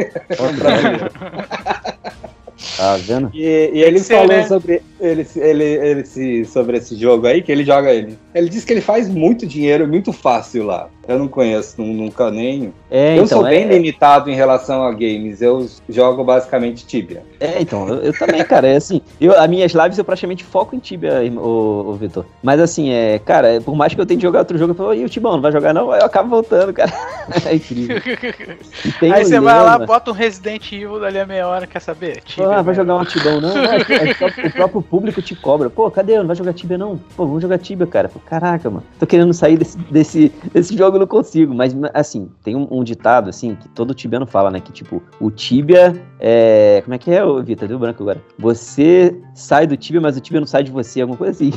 Tá vendo? E, e ele ser, falou né? sobre, ele, ele, ele, sobre esse jogo aí, que ele joga ele. Ele disse que ele faz muito dinheiro, muito fácil lá. Eu não conheço, nunca nem. É, eu então, sou bem é... limitado em relação a games. Eu jogo basicamente Tibia. É, então, eu, eu também, cara. É assim, eu, as minhas lives eu praticamente foco em Tibia, o, o Vitor. Mas assim, é, cara, por mais que eu tente jogar outro jogo, eu falo, e o Tibão, não vai jogar não? Eu acabo voltando, cara. É incrível. Aí você vai lá, bota um Resident Evil dali a meia hora, quer saber? Tibia, ah, vai jogar um Tibão, não? É, é, o próprio público te cobra. Pô, cadê? Não vai jogar Tibia, não? Pô, vamos jogar Tibia, cara. Pô, caraca, mano. Tô querendo sair desse, desse, desse jogo, não consigo. Mas, assim, tem um, um, ditado, assim, que todo tibiano fala, né? Que, tipo, o Tibia é... Como é que é, Vitor? Deu branco agora. Você sai do Tibia, mas o Tibia não sai de você, alguma coisa assim.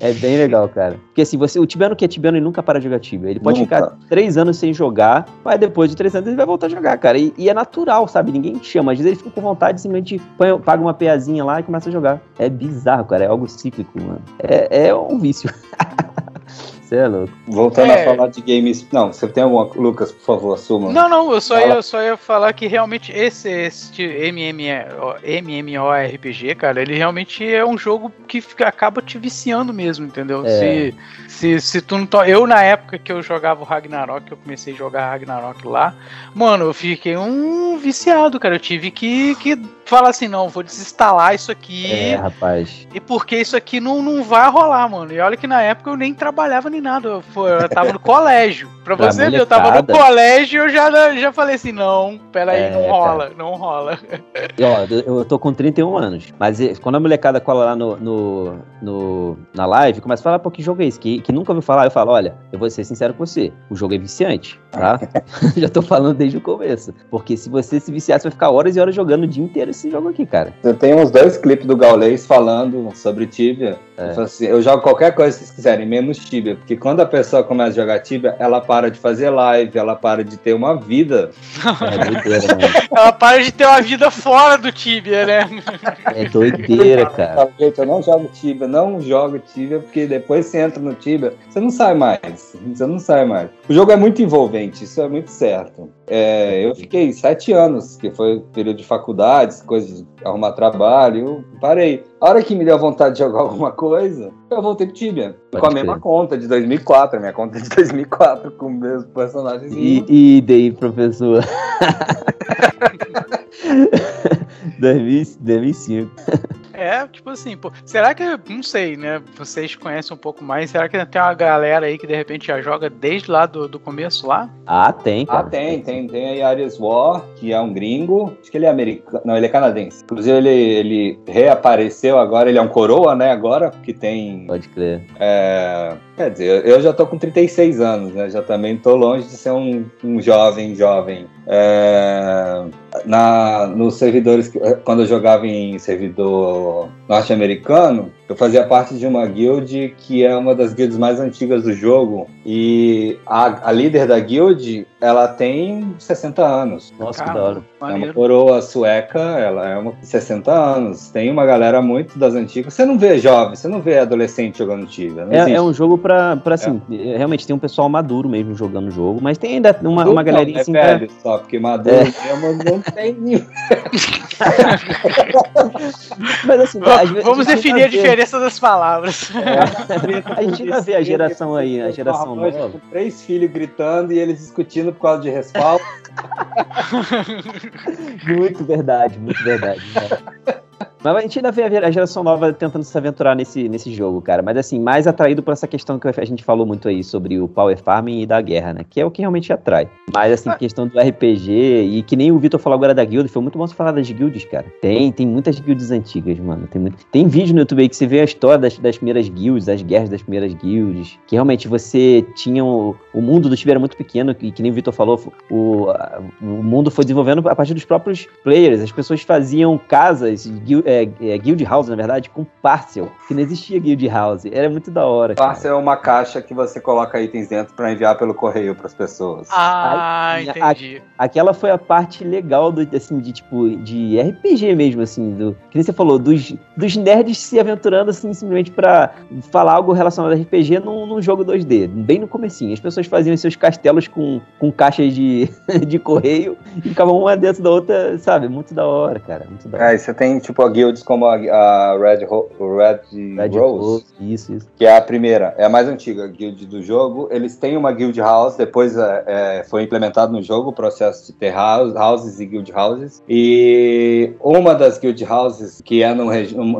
É, é bem legal, cara. Porque, assim, você, o tibiano que é tibiano, ele nunca para de jogar Tibia. Ele pode nunca. ficar três anos sem jogar, mas depois de três anos ele vai voltar a jogar, cara. E, e é natural, sabe? Ninguém te chama. Às vezes ele fica com vontade, simplesmente põe, paga uma peazinha lá e começa a jogar. É bizarro, cara. É algo cíclico, mano. É, é um vício. Você é louco. Voltando é... a falar de games. Não, você tem alguma. Lucas, por favor, assuma. Não, não, eu só, ia, eu só ia falar que realmente esse, esse MMORPG, cara, ele realmente é um jogo que fica, acaba te viciando mesmo, entendeu? É. Se, se, se tu não. To... Eu, na época que eu jogava o Ragnarok, eu comecei a jogar Ragnarok lá, mano, eu fiquei um viciado, cara. Eu tive que, que fala assim, não, vou desinstalar isso aqui. É, rapaz. E porque isso aqui não, não vai rolar, mano. E olha que na época eu nem trabalhava nem nada. Eu, eu tava no colégio. Pra você ver, eu tava no colégio e eu já, já falei assim, não, peraí, é, não rola, cara. não rola. E, ó, eu tô com 31 anos, mas quando a molecada cola lá no, no, no na live, começa a falar, pô, que jogo é esse? Que, que nunca ouviu falar, eu falo, olha, eu vou ser sincero com você, o jogo é viciante, tá? já tô falando desde o começo. Porque se você se viciar, você vai ficar horas e horas jogando o dia inteiro esse jogo aqui, cara. Eu tenho uns dois clipes do Gaulês falando sobre Tibia. É. Eu, assim, eu jogo qualquer coisa que vocês quiserem, menos Tibia. Porque quando a pessoa começa a jogar Tibia, ela para de fazer live, ela para de ter uma vida. É doideira, ela para de ter uma vida fora do Tibia, né? É doideira, cara. Gente, eu não jogo Tibia, não jogo Tibia, porque depois você entra no Tibia, você não sai mais. Você não sai mais. O jogo é muito envolvente, isso é muito certo. É, eu fiquei sete anos, que foi período de faculdades, coisas de arrumar trabalho, eu parei. A hora que me deu vontade de jogar alguma coisa, eu voltei pro Tibia. Pode com a mesma conta de 2004, a minha conta de 2004, com o mesmo personagem. E, e daí, professor? 2005. É, tipo assim, pô, será que, não sei, né? Vocês conhecem um pouco mais, será que tem uma galera aí que de repente já joga desde lá do, do começo lá? Ah, tem, cara. Ah, tem, tem, tem aí Arias War, que é um gringo, acho que ele é americano, não, ele é canadense. Inclusive ele, ele reapareceu agora, ele é um coroa, né, agora, que tem... Pode crer. É, quer dizer, eu já tô com 36 anos, né, já também tô longe de ser um, um jovem, jovem. É, na, nos servidores, quando eu jogava em servidor norte-americano, eu fazia parte de uma guild que é uma das guilds mais antigas do jogo. E a, a líder da guild, ela tem 60 anos. Nossa, que da hora. É uma coroa sueca, ela é uma 60 anos. Tem uma galera muito das antigas. Você não vê jovem, você não vê adolescente jogando Tibia. É, é, um jogo pra, pra assim, é. realmente tem um pessoal maduro mesmo jogando o jogo, mas tem ainda uma, uma galerinha não, é assim. Velho, pra... só, porque maduro é. mesmo não tem Mas assim, vamos definir a diferença das palavras. É, a gente ainda vê a geração aí, a geração nova. Com três filhos gritando e eles discutindo por causa de respaldo. muito verdade, muito verdade. Né? Mas a gente ainda vê a geração nova tentando se aventurar nesse, nesse jogo, cara. Mas assim, mais atraído por essa questão que a gente falou muito aí sobre o Power Farming e da guerra, né? Que é o que realmente atrai. Mas assim, questão do RPG e que nem o Vitor falou agora da guild, foi muito bom você falar das guilds, cara. Tem, tem muitas guilds antigas, mano. Tem, muito... tem vídeo no YouTube aí que você vê a história das, das primeiras guilds, as guerras das primeiras guilds. Que realmente você tinha. O, o mundo do Tibia era muito pequeno, e que nem o Vitor falou, o, o mundo foi desenvolvendo a partir dos próprios players. As pessoas faziam casas, guild, é, é, Guild House, na verdade, com Parcel, que não existia Guild House. Era muito da hora. Parcel é uma caixa que você coloca itens dentro para enviar pelo correio para as pessoas. Ah, Aí, entendi. A, aquela foi a parte legal do, assim, de tipo, de RPG mesmo, assim, do que você falou, dos, dos nerds se aventurando assim, simplesmente para falar algo relacionado a RPG num, num jogo 2D, bem no comecinho. As pessoas faziam seus castelos com, com caixas de, de correio e ficavam uma dentro da outra, sabe? Muito da hora, cara. Muito da hora. É, você tem, tipo, a guilds como a, a Red, Ho Red, Red Rose, Rose, isso, isso. que é a primeira, é a mais antiga guild do jogo. Eles têm uma guild house, depois é, é, foi implementado no jogo o processo de ter house, houses e guild houses. E uma das guild houses, que é num,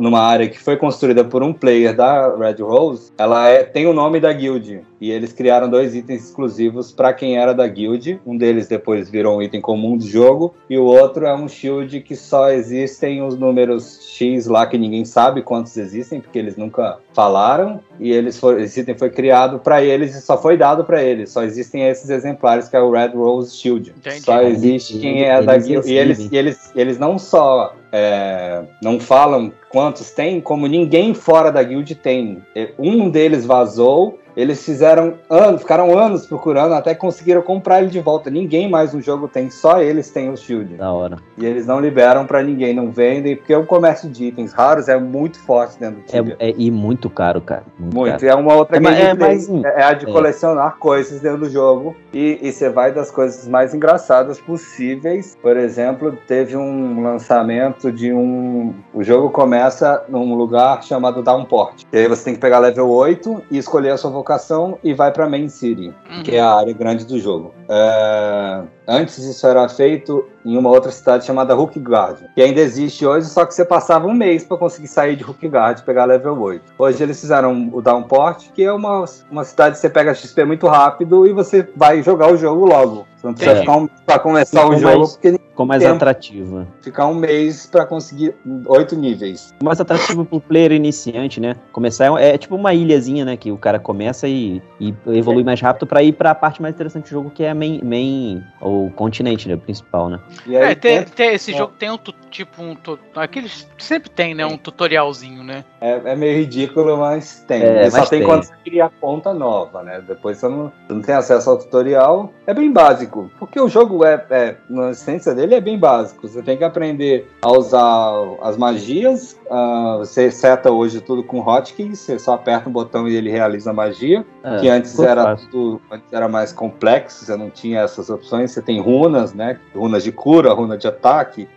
numa área que foi construída por um player da Red Rose, ela é, tem o nome da guild. E eles criaram dois itens exclusivos para quem era da guild. Um deles depois virou um item comum do jogo, e o outro é um shield que só existem os números X lá que ninguém sabe quantos existem, porque eles nunca falaram. E eles foi, esse item foi criado para eles e só foi dado para eles. Só existem esses exemplares que é o Red Rose Shield. Entendi. Só existe quem é da guild. E eles, e eles, eles não só é, não falam quantos tem, como ninguém fora da guild tem. Um deles vazou eles fizeram anos, ficaram anos procurando até conseguiram comprar ele de volta. Ninguém mais no jogo tem, só eles têm o Shield. Da hora. E eles não liberam para ninguém, não vendem, porque o comércio de itens raros é muito forte dentro do Tibia. É, é, e muito caro, cara. Muito. muito. Caro. É uma outra é, gameplay. É, é, a de é. colecionar coisas dentro do jogo. E, e você vai das coisas mais engraçadas possíveis. Por exemplo, teve um lançamento de um. O jogo começa num lugar chamado Downport. E aí você tem que pegar level 8 e escolher a sua locação e vai para Main City, uhum. que é a área grande do jogo. É... Antes isso era feito em uma outra cidade chamada Hookguard, que ainda existe hoje, só que você passava um mês para conseguir sair de Hookguard e pegar level 8. Hoje eles fizeram o Downport, que é uma, uma cidade que você pega XP muito rápido e você vai jogar o jogo logo. Você não precisa ficar um, pra começar o jogo, mais, porque ficou mais tempo. atrativo. Ficar um mês para conseguir oito níveis. Mais atrativo pro player iniciante, né? Começar é, é, tipo uma ilhazinha, né? Que o cara começa e, e evolui é. mais rápido para ir para a parte mais interessante do jogo, que é a main, main o continente, né? O principal, né? Aí, é, tem, tem, esse é. jogo tem um tipo um. Aqueles sempre tem, né? Um tutorialzinho, né? É, é meio ridículo, mas tem. É, só tem, tem, quando você cria a conta nova, né? Depois você não, você não tem acesso ao tutorial. É bem básico. Porque o jogo é, é, na essência dele, é bem básico. Você tem que aprender a usar as magias. Uh, você seta hoje tudo com hotkeys. Você só aperta um botão e ele realiza a magia. É, que antes era, tudo, antes era mais complexo. Você não tinha essas opções. Você tem runas, né? Runas de cura, runa de ataque.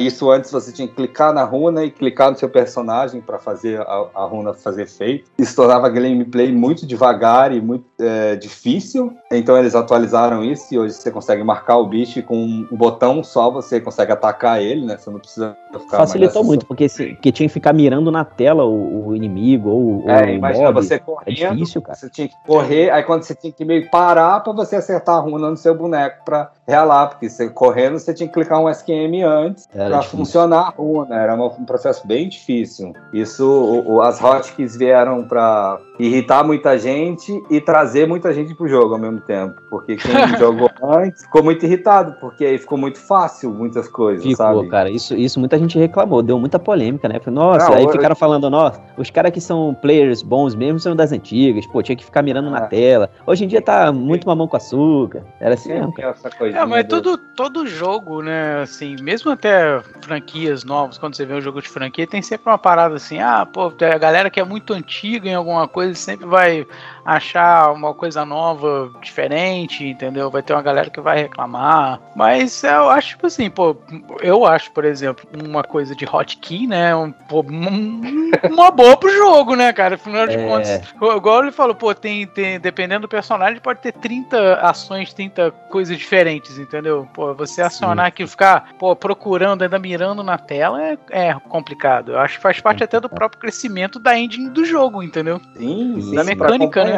Isso antes você tinha que clicar na runa e clicar no seu personagem para fazer a, a, runa fazer efeito. Isso tornava a gameplay muito devagar e muito é, difícil. Então eles atualizaram isso e hoje você consegue marcar o bicho com um botão só você consegue atacar ele, né? Você não precisa ficar Facilitou muito, porque, porque tinha que ficar mirando na tela o, o inimigo ou, é, ou imagina mob. você correndo, é difícil, cara. Você tinha que correr, aí quando você tinha que meio parar para você acertar a runa no seu boneco para relar, porque você correndo você tinha que clicar um SQM antes para funcionar a runa, era um processo bem difícil. Isso, o, as hotkeys vieram para irritar muita gente e trazer muita gente pro jogo ao mesmo tempo, porque quem jogou antes ficou muito irritado, porque aí ficou muito fácil muitas coisas, ficou, sabe? cara, isso, isso muita gente reclamou, deu muita polêmica, né? Nossa, Não, aí eu... ficaram falando, nossa, os caras que são players bons mesmo são das antigas, pô, tinha que ficar mirando ah. na tela. Hoje em dia tá muito mamão com açúcar, era assim mesmo, cara. É, mas todo, todo jogo, né, assim, mesmo até franquias novas, quando você vê um jogo de franquia, tem sempre uma parada assim, ah, pô, a galera que é muito antiga em alguma coisa sempre vai achar uma coisa nova, diferente, entendeu? Vai ter uma galera que vai reclamar. Mas eu acho, tipo assim, pô, eu acho, por exemplo, uma coisa de hotkey, né? Um, pô, uma boa pro jogo, né, cara? Afinal de é. contas, igual ele falou, pô, tem, tem, dependendo do personagem, pode ter 30 ações, 30 coisas diferentes, entendeu? Pô, você acionar aquilo, ficar, pô, procurando, ainda mirando na tela é, é complicado. Eu acho que faz parte até do próprio crescimento da engine do jogo, entendeu? Sim, sim da mecânica, né?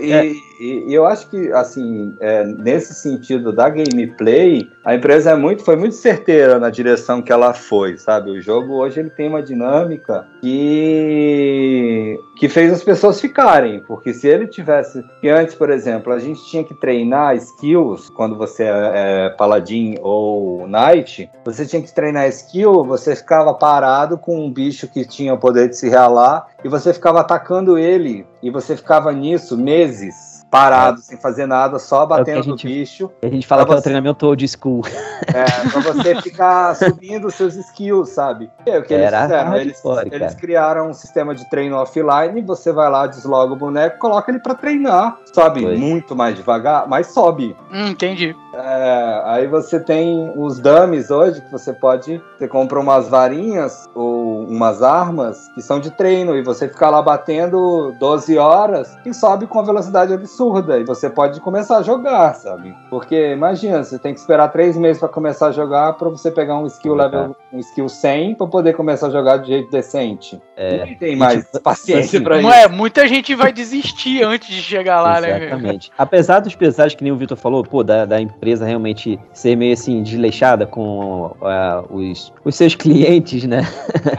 E, é. e, e, eu acho que, assim, é, nesse sentido da gameplay, a empresa é muito, foi muito certeira na direção que ela foi, sabe? O jogo hoje ele tem uma dinâmica que, que fez as pessoas ficarem, porque se ele tivesse. Que antes, por exemplo, a gente tinha que treinar skills quando você é, é paladin ou knight, você tinha que treinar skill, você ficava parado com um bicho que tinha o poder de se realar e você ficava atacando ele e você ficava nisso meses parado, é. sem fazer nada, só batendo é no bicho. A gente fala que você... é o treinamento old school. É, pra você ficar subindo seus skills, sabe? É o que eles fizeram. Eles, eles, criaram um sistema de treino offline, você vai lá, desloga o boneco, coloca ele para treinar. Sobe muito mais devagar, mas sobe. Hum, entendi. É, aí você tem os dummies hoje, que você pode. Você compra umas varinhas ou umas armas que são de treino, e você fica lá batendo 12 horas e sobe com a velocidade absurda e você pode começar a jogar, sabe? Porque imagina, você tem que esperar três meses para começar a jogar para você pegar um skill level, um skill 100 para poder começar a jogar de jeito decente. É. Ninguém tem mais tipo, paciência assim, para isso. É, muita gente vai desistir antes de chegar lá, Exatamente. né? Exatamente. Apesar dos pesares que nem o Vitor falou, pô, da, da empresa realmente ser meio assim desleixada com uh, os, os seus clientes, né?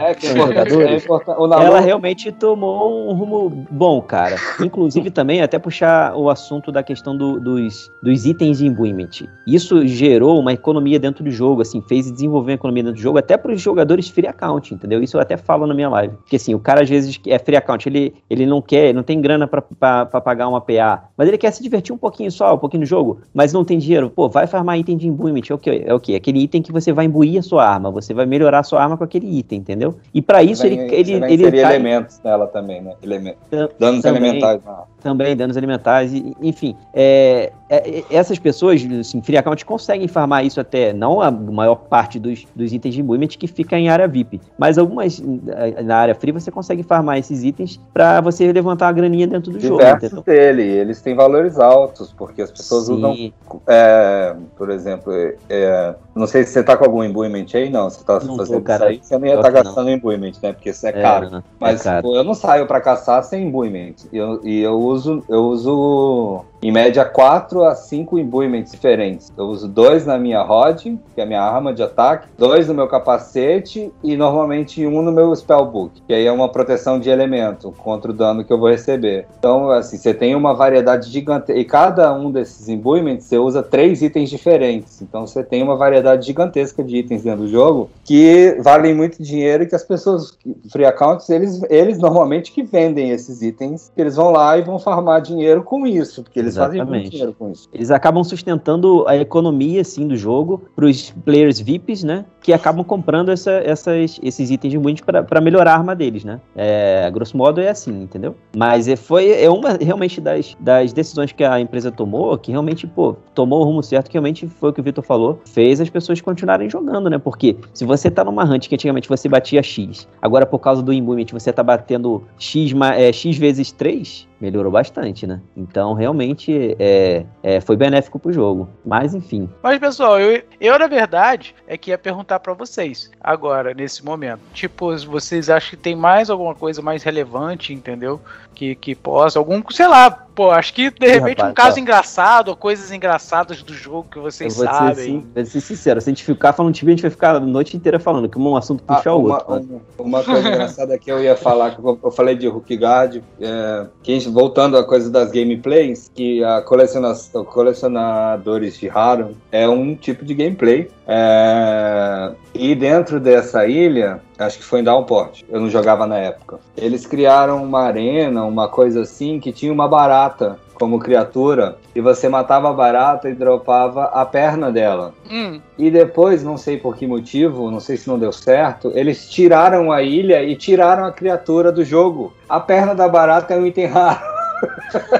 É, que é jogadores. É ela realmente tomou um rumo bom, cara. Inclusive também até puxar o assunto da questão do, dos, dos itens de imbuement. Isso gerou uma economia dentro do jogo, assim, fez desenvolver uma economia dentro do jogo, até para os jogadores free account, entendeu? Isso eu até falo na minha live. Porque assim, o cara às vezes é free account, ele, ele não quer, não tem grana para pagar uma PA, mas ele quer se divertir um pouquinho só, um pouquinho no jogo, mas não tem dinheiro. Pô, vai farmar item de imbuement, é o que? É o que? Aquele item que você vai imbuir a sua arma, você vai melhorar a sua arma com aquele item, entendeu? E para isso vai, ele ele, ele, ele elementos nela também, né? Elementos. Danos também, elementais. Não Também, danos alimentares, enfim. É, é, essas pessoas, assim, free account, conseguem farmar isso até, não a maior parte dos, dos itens de imbuement que fica em área VIP, mas algumas na área free você consegue farmar esses itens para você levantar a graninha dentro do Diversos jogo. dele, eles têm valores altos, porque as pessoas Sim. usam, é, por exemplo, é, não sei se você tá com algum imbuement aí, não, você tá não fazendo tô, cara, isso aí, você não ia estar tá gastando imbuement, né, porque isso é, é caro. Não, mas é caro. eu não saio para caçar sem imbuement, e eu, e eu uso, eu uso em média 4 a 5 imbuements diferentes. Eu uso dois na minha rod, que é a minha arma de ataque, dois no meu capacete e normalmente um no meu spellbook, que aí é uma proteção de elemento contra o dano que eu vou receber. Então, assim, você tem uma variedade gigantesca. E cada um desses imbuements você usa três itens diferentes. Então você tem uma variedade gigantesca de itens dentro do jogo que valem muito dinheiro e que as pessoas, free accounts, eles, eles normalmente que vendem esses itens, eles vão lá e vão farmar dinheiro com isso, porque eles Exatamente. fazem muito dinheiro com isso. Eles acabam sustentando a economia, assim, do jogo para os players VIPs, né? Que acabam comprando essa, essas, esses itens de muito para melhorar a arma deles, né? É, grosso modo é assim, entendeu? Mas é, foi é uma realmente das, das decisões que a empresa tomou, que realmente, pô, tomou o rumo certo, que realmente foi o que o Vitor falou, fez as pessoas continuarem jogando, né? Porque se você tá numa hunt que antigamente você batia X, agora por causa do Imbuement você tá batendo X, é, X vezes 3, melhorou bastante, né? Então, realmente, é, é, foi benéfico pro jogo. Mas, enfim. Mas, pessoal, eu, eu na verdade, é que ia perguntar para vocês, agora, nesse momento. Tipo, vocês acham que tem mais alguma coisa mais relevante, entendeu? Que, que possa, algum, sei lá, pô, acho que, de repente, rapaz, um caso engraçado, ou coisas engraçadas do jogo que vocês eu vou sabem. Sim, vou ser sincero, se a gente ficar falando time, a gente vai ficar a noite inteira falando, que um assunto puxa ah, o outro. Uma, uma, coisa engraçada que eu ia falar, que eu, falei de Hulk Guard, é, que voltando à coisa das gameplays, que a coleciona colecionadores de Harum é um tipo de gameplay. É, e dentro dessa ilha, acho que foi em Downport, eu não jogava na época, eles criaram uma arena, uma coisa assim, que tinha uma barata como criatura e você matava a barata e dropava a perna dela. Hum. E depois, não sei por que motivo, não sei se não deu certo, eles tiraram a ilha e tiraram a criatura do jogo. A perna da barata é um item raro.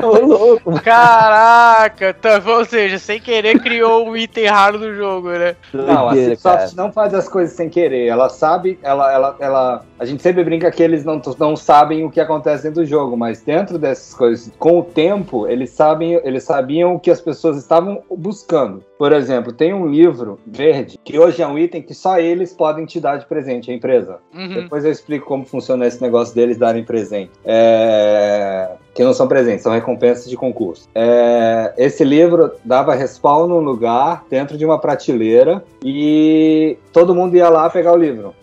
Ô, louco. Caraca, tá, ou seja, sem querer criou um item raro do jogo, né? Não, a Cipsoft não faz as coisas sem querer. Ela sabe, ela, ela, ela. A gente sempre brinca que eles não, não sabem o que acontece dentro do jogo, mas dentro dessas coisas, com o tempo, eles sabem, eles sabiam o que as pessoas estavam buscando. Por exemplo, tem um livro verde que hoje é um item que só eles podem te dar de presente, a empresa. Uhum. Depois eu explico como funciona esse negócio deles darem presente. É... Que não são presentes, são recompensas de concurso. É... Esse livro dava respawn num lugar, dentro de uma prateleira, e todo mundo ia lá pegar o livro.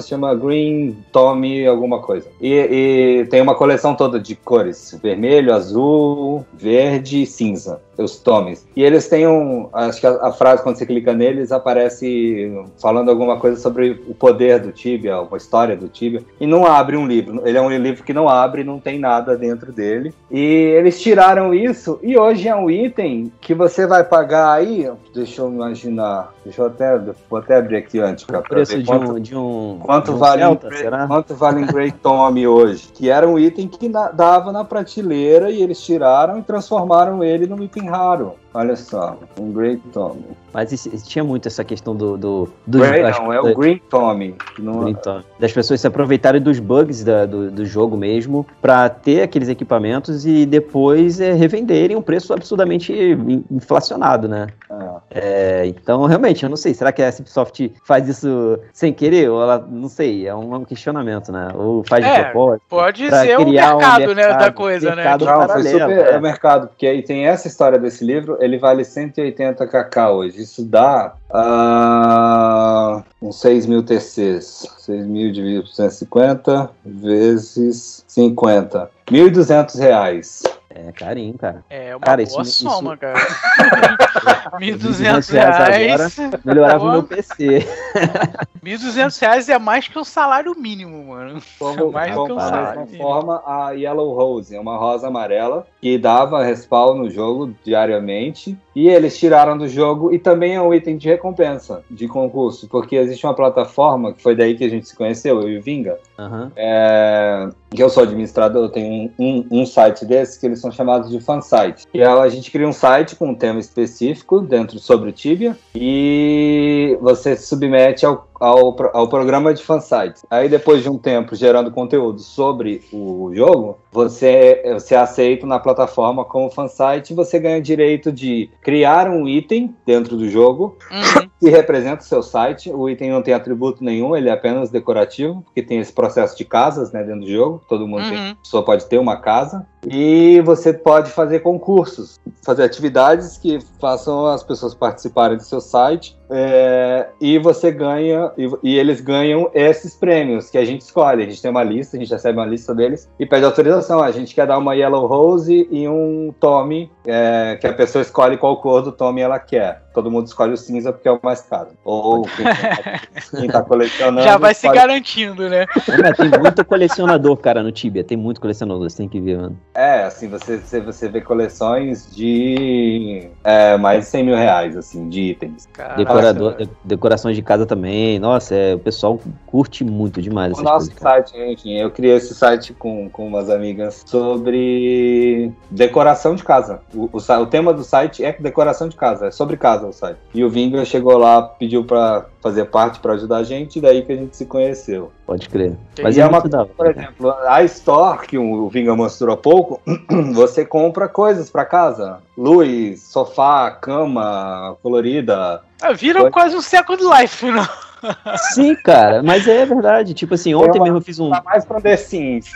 Se chama Green Tommy alguma coisa. E, e, tem uma coleção toda de cores: vermelho, azul, verde e cinza. Os tomes. E eles têm um. Acho que a, a, frase, quando você clica neles, aparece falando alguma coisa sobre o poder do Tibia, uma história do Tibia. E não abre um livro. Ele é um livro que não abre, não tem nada dentro dele. E eles tiraram isso. E hoje é um item que você vai pagar aí. Deixa eu imaginar. Deixa eu até. Vou até abrir aqui antes. Pra, pra ver de quanto, de um, quanto de um vale Celta, um, quanto vale um Great Tommy hoje? Que era um item que na, dava na prateleira e eles tiraram e transformaram ele num item raro. Olha só, um Great Tommy. Mas isso, tinha muito essa questão do. do, do Grey, não, é o Green Tommy. Não... Green Tommy. Das pessoas se aproveitarem dos bugs da, do, do jogo mesmo para ter aqueles equipamentos e depois é, revenderem um preço absurdamente inflacionado, né? É. É, então, realmente, eu não sei. Será que a Cipsoft faz isso sem querer? Ou ela, não sei, é um, questionamento, né? Ou faz de é, propósito. Pode ser o mercado, um mercado, né, da coisa, né? Não, paralelo, foi super é. é mercado, porque aí tem essa história desse livro, ele vale 180 kk hoje. Isso dá uh, uns 6 mil TCs. 6 mil dividido por 150 vezes 50. 1.200 reais. É carinho, cara. É uma cara, boa isso, soma, isso... cara. 1.200 reais. Agora melhorava o meu PC. 1.200 reais é mais que o salário mínimo, mano. Como, é mais como, que um salário mínimo. forma, a Yellow Rose é uma rosa amarela que dava respawn no jogo diariamente. E eles tiraram do jogo e também é um item de recompensa, de concurso, porque existe uma plataforma, que foi daí que a gente se conheceu, eu e o Vinga, Aham. é, que eu sou administrador, eu tenho um, um, site desses que eles são chamados de fansite. E a gente cria um site com um tema específico dentro sobre o Tibia e você se submete ao, ao, ao programa de fansite. Aí depois de um tempo gerando conteúdo sobre o jogo, você, você é aceito na plataforma como fansite e você ganha direito de criar um item dentro do jogo Uhum. que representa o seu site. O item não tem atributo nenhum, ele é apenas decorativo, porque tem esse processo de casas né, dentro do jogo. Todo mundo tem, Uhum. a pessoa pode ter uma casa. E você pode fazer concursos, fazer atividades que façam as pessoas participarem do seu site. é, e você ganha, e, e eles ganham esses prêmios que a gente escolhe. A gente tem uma lista, a gente recebe uma lista deles e pede autorização. A gente quer dar uma Yellow Rose e um Tommy, é, que a pessoa escolhe qual cor do Tommy ela quer. Todo mundo escolhe o cinza porque é o mais caro. Ou quem tá, quem tá colecionando. Já vai se garantindo, né? Cara, tem muito colecionador, cara, no Tibia. Tem muito colecionador, você tem que ver, mano. É, assim, você, você, você vê coleções de é, mais de 100 mil reais, assim, de itens. Caraca, Decorador, de- decorações de casa também. Nossa, é, o pessoal curte muito demais O nosso coisas, site, enfim, eu criei esse site com, com umas amigas sobre decoração de casa. O, o, o tema do site é decoração de casa, é sobre casa site. E o Vinga chegou lá, pediu pra fazer parte, pra ajudar a gente, e daí que a gente se conheceu. Pode crer. Mas E é, é uma muito da hora. Por exemplo, a Store, que o Vinga mostrou há pouco, você compra coisas pra casa. Luz, sofá, cama colorida. Ah, Vira Foi. quase um Second Life, não? Sim, cara, mas é verdade. Tipo assim, ontem uma- mesmo eu fiz um. Tá mais pra The Sims.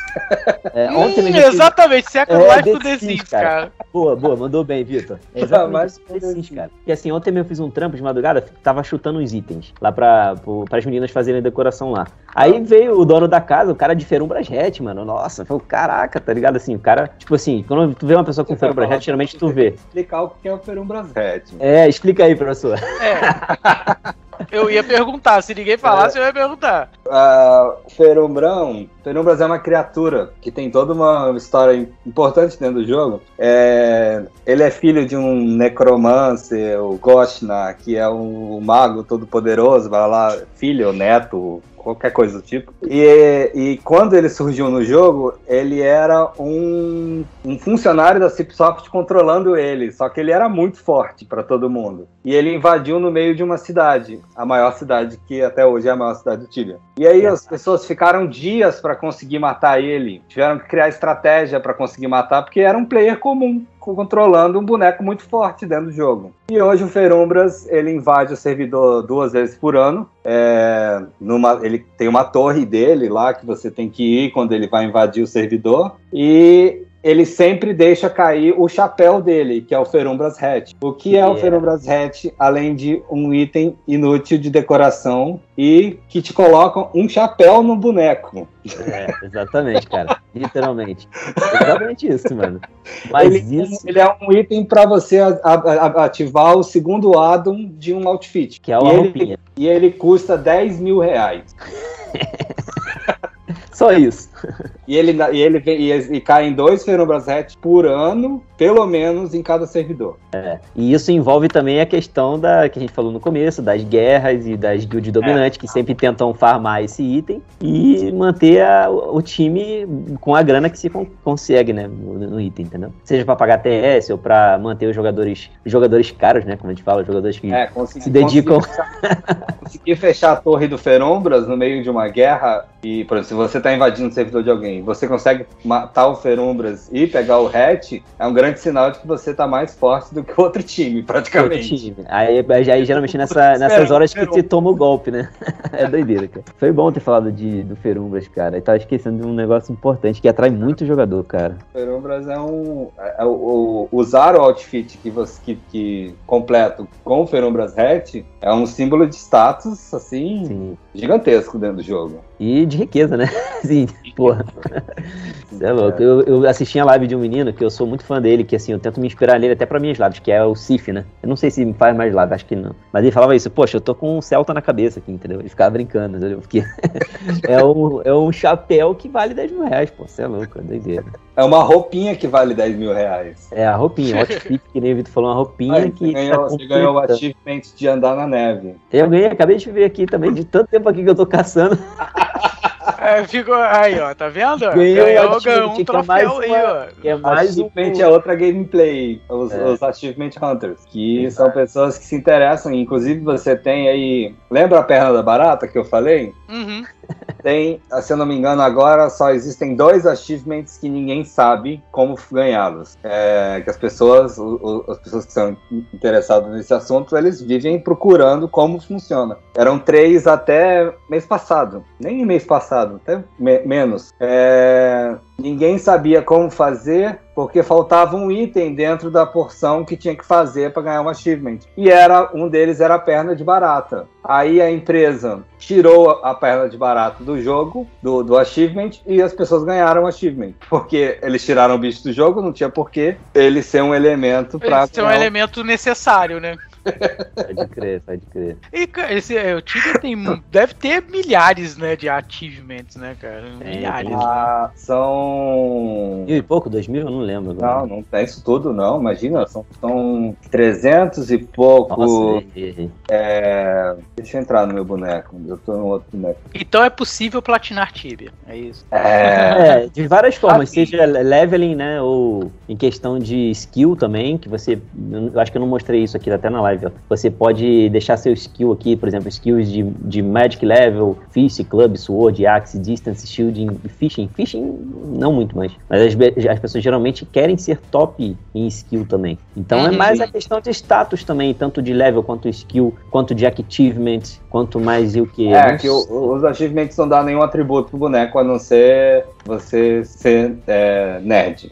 é, ontem Hum, mesmo eu fiz- exatamente, Second É, Life do The The Sims, Sims, cara. Boa, boa, mandou bem, Vitor. É exatamente isso que eu fiz, cara. Porque assim, ontem mesmo eu fiz um trampo de madrugada, tava chutando uns itens lá pra, para as meninas fazerem decoração lá. Aí veio o dono da casa, o cara de Ferumbras Hat, mano. Nossa, foi o caraca, tá ligado? Assim, o cara, tipo assim, quando tu vê uma pessoa com Ferumbras Hat, geralmente tu vê. Explicar o que é o Ferumbras Red. É, explica aí, professor. É. Eu ia perguntar, se ninguém falasse, eu ia perguntar. Ah, Ferumbrão, Ferumbras é uma criatura que tem toda uma história importante dentro do jogo. É, ele é filho de um necromancer, o Goshna, que é um mago todo poderoso, vai lá, filho ou neto, qualquer coisa do tipo. E, e quando ele surgiu no jogo, ele era um, um funcionário da Cipsoft controlando ele, só que ele era muito forte para todo mundo. E ele invadiu no meio de uma cidade, a maior cidade que até hoje é a maior cidade do Tibia. E aí as pessoas ficaram dias para conseguir matar ele, tiveram que criar estratégia para conseguir matar, porque era um player comum controlando um boneco muito forte dentro do jogo. E hoje o Ferumbras ele invade o servidor duas vezes por ano. É, numa, ele tem uma torre dele lá que você tem que ir quando ele vai invadir o servidor. E ele sempre deixa cair o chapéu dele, que é o Ferumbras Hat. O que é o Yeah. Ferumbras Hat, além de um item inútil de decoração e que te colocam um chapéu no boneco. É, exatamente, cara. Literalmente. Exatamente isso, mano. Mas ele, isso ele é um item para você a- a- a- ativar o segundo addon de um outfit. que é e, uma ele, roupinha. e ele custa 10 mil reais. Só isso. E ele, e ele vem- e, e cai em dois Ferumbras Hat por ano, pelo menos em cada servidor. E isso envolve também a questão da que a gente falou no começo, das guerras e das guilds dominantes que sempre tentam farmar esse item e manter a- o time com a grana que se con- consegue, né, no, no item, entendeu? Seja pra pagar TS ou pra manter os jogadores, jogadores caros, né, como a gente fala, os jogadores que É, se dedicam. Consegui fechar, fechar a torre do Ferumbras no meio de uma guerra. E, por exemplo, se você tá invadindo o servidor de alguém, você consegue matar o Ferumbras e pegar o Hat, é um grande sinal de que você tá mais forte do que o outro time, outro praticamente. time. Aí, aí geralmente nessa, nessas horas que se toma o golpe, né? é doideira, cara. Foi bom ter falado de, do Ferumbras, cara. E tava esquecendo de um negócio importante que atrai muito jogador, cara. Ferumbras é um. É, o, o- usar o outfit que você que, que completo com o Ferumbras Hat é um símbolo de status, assim, Sim. gigantesco dentro do jogo. E de riqueza, né? Sim, porra. Você é louco. Eu, eu assisti a live de um menino que eu sou muito fã dele, que assim, eu tento me inspirar nele até pra minhas lives, que é o Sif, né? Eu não sei se me faz mais live, acho que não. Mas ele falava isso, poxa, eu tô com um Celta na cabeça aqui, entendeu? Ele ficava brincando, entendeu? Porque é, um, é um chapéu que vale 10 mil reais, pô. Você é louco, é doideira. É uma roupinha que vale 10 mil reais. É, a roupinha, o outfit, que nem o Vitor falou, uma roupinha que. você ganhou, tá você ganhou o achievement de andar na neve. Eu ganhei, acabei de ver aqui também, de tanto tempo aqui que eu tô caçando. É, ficou aí, ó, tá vendo? Ganhou ganhou, o ganhou um é mais troféu aí, uma- ó. Que é mais um. achievement é outra gameplay, os, É. os Achievement Hunters, que são pessoas que se interessam. Inclusive, você tem aí. Lembra a perna da barata que eu falei? Uhum. Tem, se eu não me engano, agora só existem dois achievements que ninguém sabe como ganhá-los. É, que as pessoas, o- o- as pessoas que são interessadas nesse assunto, eles vivem procurando como funciona. Eram três até mês passado, nem mês passado, até me- menos. É, ninguém sabia como fazer porque faltava um item dentro da porção que tinha que fazer para ganhar um achievement. E era um deles era a perna de barata. Aí a empresa tirou a perna de barata do jogo, do, do achievement, e as pessoas ganharam o achievement. Porque eles tiraram o bicho do jogo, não tinha porquê ele ser um elemento para. É um elemento necessário, né? Pode crer, pode crer. E, cara, esse, é, o Tibia tem, deve ter milhares, né, de achievements, né, cara? Tem, Milhares. tem. né? São. Mil e pouco, dois mil? Eu não lembro. agora. Não, não tem isso tudo, não. Imagina, são, são 300 e pouco. Nossa, errei, errei. É, Deixa eu entrar no meu boneco. Eu tô no outro boneco. Então é possível platinar Tibia, é isso. É. É, de várias formas, Assim. seja leveling, né, ou em questão de skill também, que você, eu acho que eu não mostrei isso aqui até na live, ó. você pode deixar seu skill aqui, por exemplo, skills de, de Magic Level, Fish, Club, Sword, Axe, Distance, Shielding e Fishing, Fishing não muito mais, mas as, as pessoas geralmente querem ser top em skill também, então é Uhum. mais a questão de status também, tanto de level quanto skill, quanto de achievement, quanto mais e o que. É, que o- os achievements não dão nenhum atributo pro boneco, a não ser você ser é, nerd.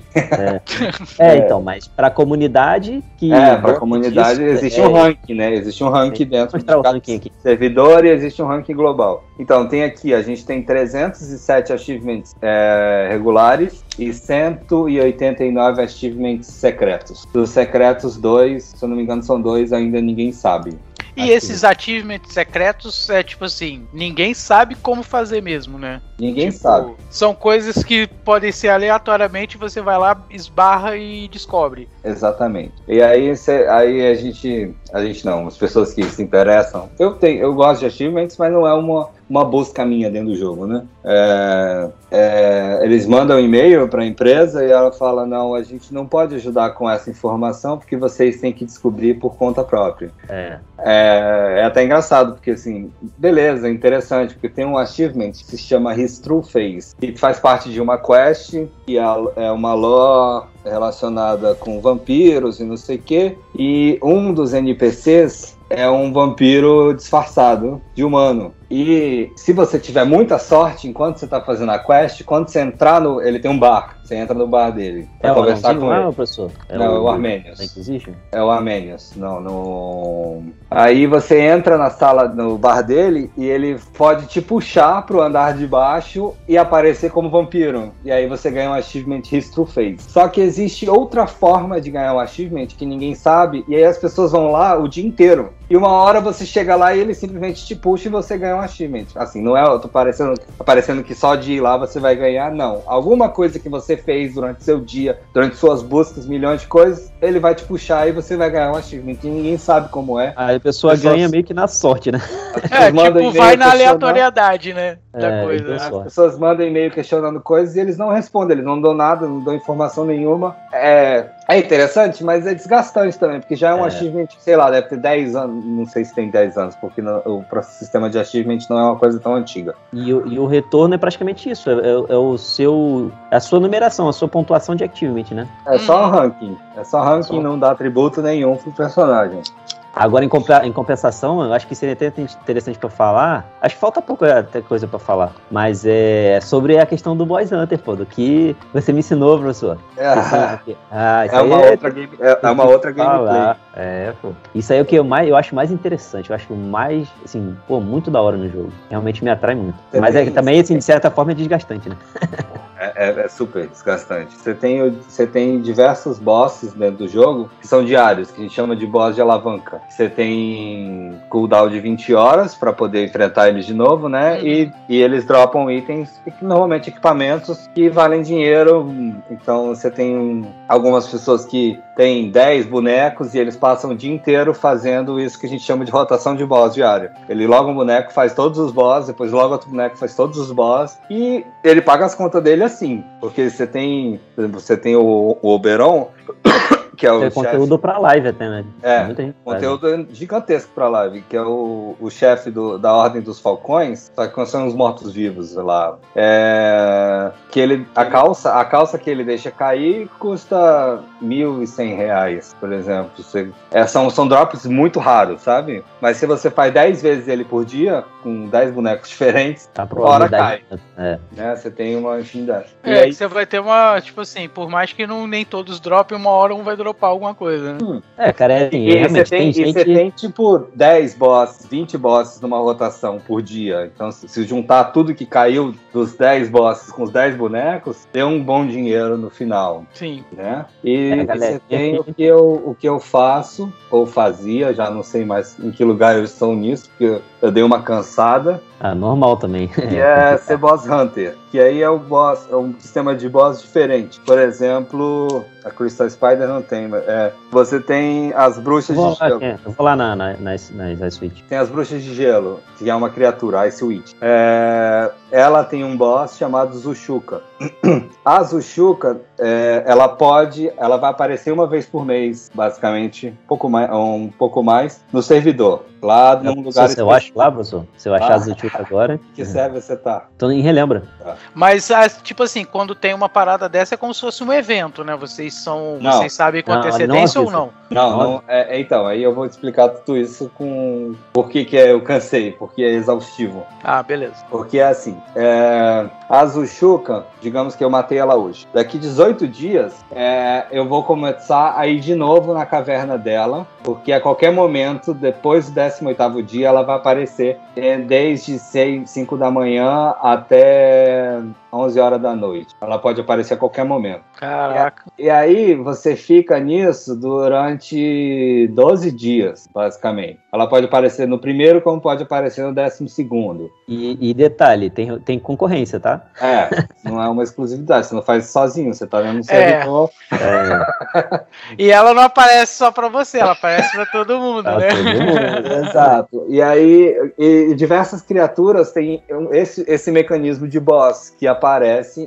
É, então, mas pra comunidade que. É, pra comunidade disso, existe é, um ranking, né? Existe um ranking dentro cada aqui. servidor e existe um ranking global. Então, tem aqui, a gente tem 307 achievements é, regulares e 189 achievements secretos. Dos secretos, dois, se eu não me engano, são dois, ainda ninguém sabe. E Aqui. esses achievements secretos é tipo assim, ninguém sabe como fazer mesmo, né? Ninguém Tipo, sabe. São coisas que podem ser aleatoriamente, você vai lá, esbarra e descobre. Exatamente. E aí, cê- aí a gente. A gente não, as pessoas que se interessam. Eu tenho, eu gosto de achievements, mas não é uma, uma busca minha dentro do jogo, né? É, é, eles mandam um e-mail para a empresa e ela fala: não, a gente não pode ajudar com essa informação porque vocês têm que descobrir por conta própria. É. É, é até engraçado, porque assim, beleza, interessante, porque tem um achievement que se chama His True Face, que faz parte de uma quest, e é uma lore relacionada com vampiros e não sei o quê, e um dos NPCs é um vampiro disfarçado de humano. E se você tiver muita sorte enquanto você tá fazendo a quest, quando você entrar no. Ele tem um bar, você entra no bar dele pra É o conversar anãozinho com ele. ô, professor? Não, é o Armenius. Da Inquisition? É o Armenius, não, no... Aí você entra na sala, no bar dele, e ele pode te puxar pro andar de baixo e aparecer como vampiro. E aí você ganha um achievement His True Face. Só que existe outra forma de ganhar um achievement que ninguém sabe, e aí as pessoas vão lá o dia inteiro. E uma hora você chega lá e ele simplesmente te puxa e você ganha um achievement. Assim, não é, eu tô parecendo, parecendo que só de ir lá você vai ganhar, não. Alguma coisa que você fez durante seu dia, durante suas buscas, milhões de coisas, ele vai te puxar e você vai ganhar um achievement. E ninguém sabe como é. Aí a pessoa Pessoas- ganha meio que na sorte, né? É, tipo, vai na aleatoriedade, né? Da É, coisa. então só. As pessoas mandam e-mail questionando coisas e eles não respondem, eles não dão nada, não dão informação nenhuma. É, é interessante, mas é desgastante também, porque já é um É. achievement, sei lá, deve ter 10 anos, não sei se tem 10 anos, porque no- o sistema de achievement não é uma coisa tão antiga. E, o- e o retorno é praticamente isso. É, é- é o seu. É a sua numeração, a sua pontuação de achievement, né? É só Uhum. ranking, é só ranking, Só. não dá atributo nenhum pro personagem. Agora, em, em, compensação, eu acho que seria até interessante para falar. Acho que falta pouco até coisa para falar. Mas é sobre a questão do Boys Hunter, pô, do que você me ensinou, professor. É, ah, é uma, é, outra game, é, é uma outra gameplay. É, pô. Isso aí é o que eu, mais, eu acho mais interessante. Eu acho mais, assim, pô, muito da hora no jogo. Realmente me atrai muito. Mas é, também, assim, de certa forma, é desgastante, né? É, é, é, super desgastante. Você tem, você tem diversos bosses dentro do jogo que são diários, que a gente chama de boss de alavanca. Você tem cooldown de 20 horas para poder enfrentar eles de novo, né? Uhum. E, e eles dropam itens, normalmente equipamentos que valem dinheiro. Então você tem algumas pessoas que têm 10 bonecos e eles passam o dia inteiro fazendo isso que a gente chama de rotação de boss diário. Ele logo um boneco faz todos os boss, depois logo outro boneco faz todos os boss e ele paga as contas dele assim, porque você tem, você tem o, o Oberon, que é o Tem conteúdo para live até, né? É, conteúdo faz. gigantesco para live, que é o, o chefe da Ordem dos Falcões, só que são os mortos-vivos lá. É, que ele, a calça, a calça que ele deixa cair custa mil e cem reais, por exemplo. Você, é, são, são drops muito raros, sabe? Mas se você faz 10 vezes ele por dia, com 10 bonecos diferentes, tá hora cai. É. Né? Você tem uma infinidade. É, aí, você vai ter uma, tipo assim, por mais que não, nem todos dropem, uma hora um vai dropar alguma coisa, né? Hum. É, cara, é, assim, e você tem, tem, gente... você tem, tipo, 10 bosses, 20 bosses numa rotação por dia. Então, se, juntar tudo que caiu dos 10 bosses com os 10 bonecos, tem um bom dinheiro no final. Sim. Né? E, é, você tem o que, eu, o que eu faço, ou fazia, já não sei mais em que lugar eu estou nisso, porque eu dei uma cansada. Ah, normal também. Que é ser boss hunter. Que aí é o boss, é um sistema de boss diferente. Por exemplo, a Crystal Spider não tem, mas é, você tem as bruxas de gelo. É, eu vou lá na, na, nas, nas Ice Witch. Tem as bruxas de gelo, que é uma criatura, Ice Witch. É, ela tem um boss chamado Zushuka. A Zushuka, é, ela pode, ela vai aparecer uma vez por mês, basicamente, um pouco mais, um pouco mais no servidor. Lá num lugar. Se eu acho lá, professor, se eu achar ah, Zushuka agora. Que serve você tá? Tô em relembra. Tá. Mas, ah, tipo assim, quando tem uma parada dessa é como se fosse um evento, né? Vocês são. Não. Vocês sabem com não, antecedência não, ou não? Não, não. É, é, então, aí eu vou explicar tudo isso com. Por que, que é, eu cansei, porque é exaustivo. Ah, beleza. Porque é assim. É... A Zushuka, digamos que eu matei ela hoje. Daqui 18 dias, é, eu vou começar a ir de novo na caverna dela, porque a qualquer momento, depois do 18 dia, ela vai aparecer é, desde 6, 5 da manhã até 11 horas da noite. Ela pode aparecer a qualquer momento. Caraca. E, e aí você fica nisso durante 12 dias, basicamente. Ela pode aparecer no primeiro, como pode aparecer no décimo segundo. E, e detalhe, tem, tem concorrência, tá? É, não é uma exclusividade. Você não faz sozinho, você tá vendo o servidor. É. É. e ela não aparece só pra você, ela aparece pra todo mundo, pra né? Todo mundo. Exato. E aí, e diversas criaturas têm esse, esse mecanismo de boss que aparece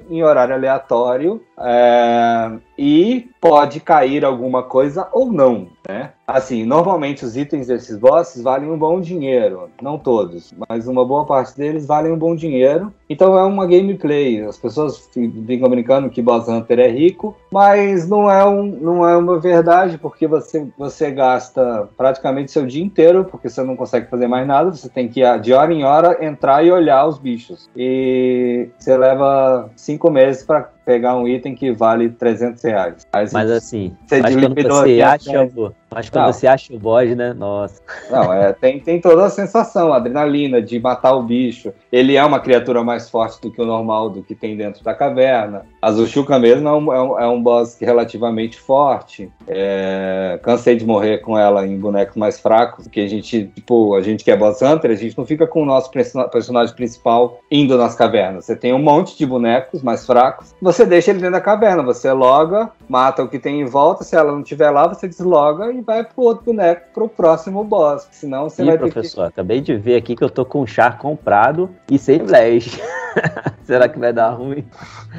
em horário aleatório é, e pode cair alguma coisa ou não, né? Assim, normalmente os itens desses bosses valem um bom dinheiro, não todos, mas uma boa parte deles valem um bom dinheiro. Então é uma gameplay. As pessoas ficam brincando que Boss Hunter é rico, mas não é, um, não é uma verdade, porque você, você gasta praticamente seu dia inteiro, porque você não consegue fazer mais nada, você tem que de hora em hora entrar e olhar os bichos. E você leva cinco meses para pegar um item que vale 300 reais. Mas, Mas assim, você acho quando você acha, mas quando não. você acha o boss, né? Nossa. Não, é, tem, tem toda a sensação, a adrenalina de matar o bicho. Ele é uma criatura mais forte do que o normal, do que tem dentro da caverna. A Zushuka mesmo é um, é um, é um boss relativamente forte. É, cansei de morrer com ela em bonecos mais fracos, porque a gente, tipo, a gente que é boss hunter, a gente não fica com o nosso personagem principal indo nas cavernas. Você tem um monte de bonecos mais fracos, você deixa ele dentro da caverna, você loga, mata o que tem em volta, se ela não estiver lá, você desloga e vai pro outro boneco pro próximo boss. Senão você Ih, vai professor, que... acabei de ver aqui que eu tô com um char comprado e sem flash. Será que vai dar ruim?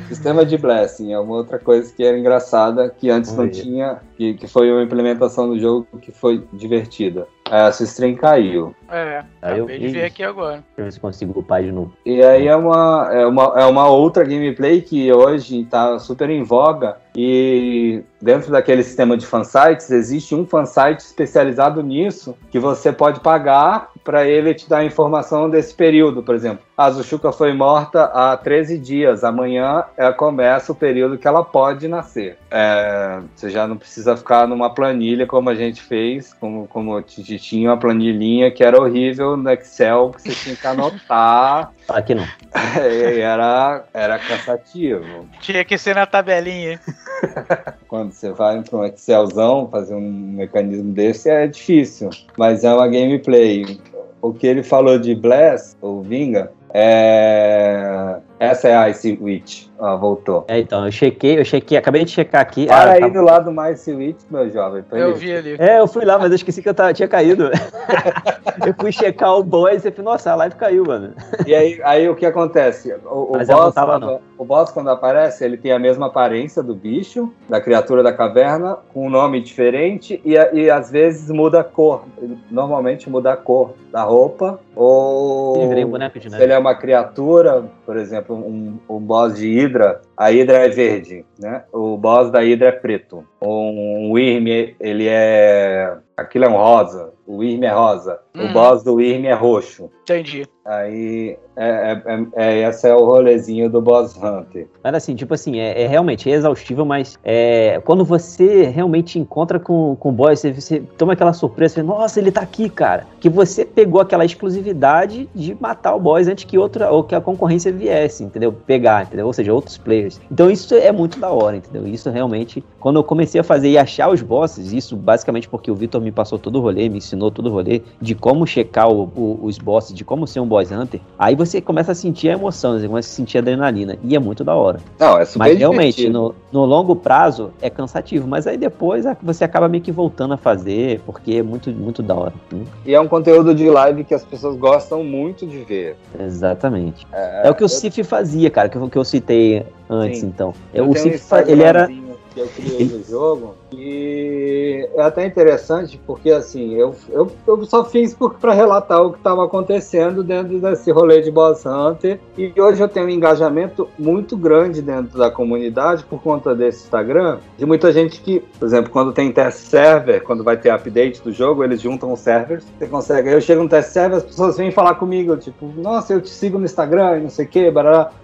Sistema de blessing é uma outra coisa que era engraçada, que antes Oi. não tinha, que, que foi uma implementação do jogo que foi divertida. É, essa stream caiu. É, Aí eu acabei de ver aqui agora. Deixa eu ver se consigo upar de novo. E aí é uma, é uma, é uma outra gameplay que hoje tá super em voga. E dentro daquele sistema de fansites, existe um fansite especializado nisso que você pode pagar para ele te dar informação desse período. Por exemplo, a Zuchuca foi morta há 13 dias. Amanhã é, começa o período que ela pode nascer. É, você já não precisa ficar numa planilha como a gente fez, como, como tinha uma planilhinha que era horrível no Excel, que você tinha que anotar. Aqui não. e era, era cansativo. Tinha que ser na tabelinha. Quando você vai para um Excelzão fazer um mecanismo desse é difícil, mas é uma gameplay. O que ele falou de Bless, ou Vinga, é... essa é a Ice Witch. Ah, voltou. É, então, eu chequei, eu chequei, acabei de checar aqui. Para Ah, aí tá- do lado mais Ice Witch, meu jovem. Eu vi ali. É, eu fui lá, mas eu esqueci que eu tava, tinha caído. eu fui checar o boss e falei, nossa, a live caiu, mano. E aí, aí o que acontece? O, o não boss, tava, quando, o boss, quando aparece, ele tem a mesma aparência do bicho, da criatura da caverna, com um nome diferente e, e às vezes muda a cor. Normalmente muda a cor da roupa. Ou Ele um boneco de se neve. ele é uma criatura, por exemplo, um, um boss de Hydra, a Hydra é verde, né? O boss da Hydra é preto. Um Wyrm, ele é... Aquilo é um rosa. O Wyrm é rosa. O Hum. boss do Wyrm é roxo. Entendi. Aí, é, é, é, é- esse é o rolezinho do Boss Hunter. Mas assim, tipo assim, é, é realmente é exaustivo, mas é, quando você realmente encontra com, com o boss, você, você toma aquela surpresa, você, nossa, ele tá aqui, cara. Que você pegou aquela exclusividade de matar o boss antes que outra, ou que a concorrência viesse, entendeu? Pegar, entendeu? Ou seja, outros players. Então isso é muito da hora, entendeu? Isso realmente, quando eu comecei a fazer e achar os bosses, isso basicamente porque o Vitor me passou todo o rolê, me ensinou todo o rolê de como checar o- o- os bosses, de como ser um boss hunter, aí você começa a sentir a emoção, você começa a sentir a adrenalina. E é muito da hora. Não, é super Mas realmente, divertido. no, no longo prazo é cansativo. Mas aí depois é você acaba meio que voltando a fazer, porque é muito, muito da hora. né? E é um conteúdo de live que as pessoas gostam muito de ver. Exatamente. É, o que o Cif fazia, cara, que eu, que eu citei antes, Sim. então. Eu o tenho um Cif, fa- ele era. Que eu criei do jogo. E é até interessante porque assim, eu, eu, eu só fiz para relatar o que estava acontecendo dentro desse rolê de Boss Hunter. E hoje eu tenho um engajamento muito grande dentro da comunidade por conta desse Instagram. De muita gente que, por exemplo, quando tem test server, quando vai ter update do jogo, eles juntam os servers. Você consegue. Eu chego no test server, as pessoas vêm falar comigo, tipo, nossa, eu te sigo no Instagram e não sei o que.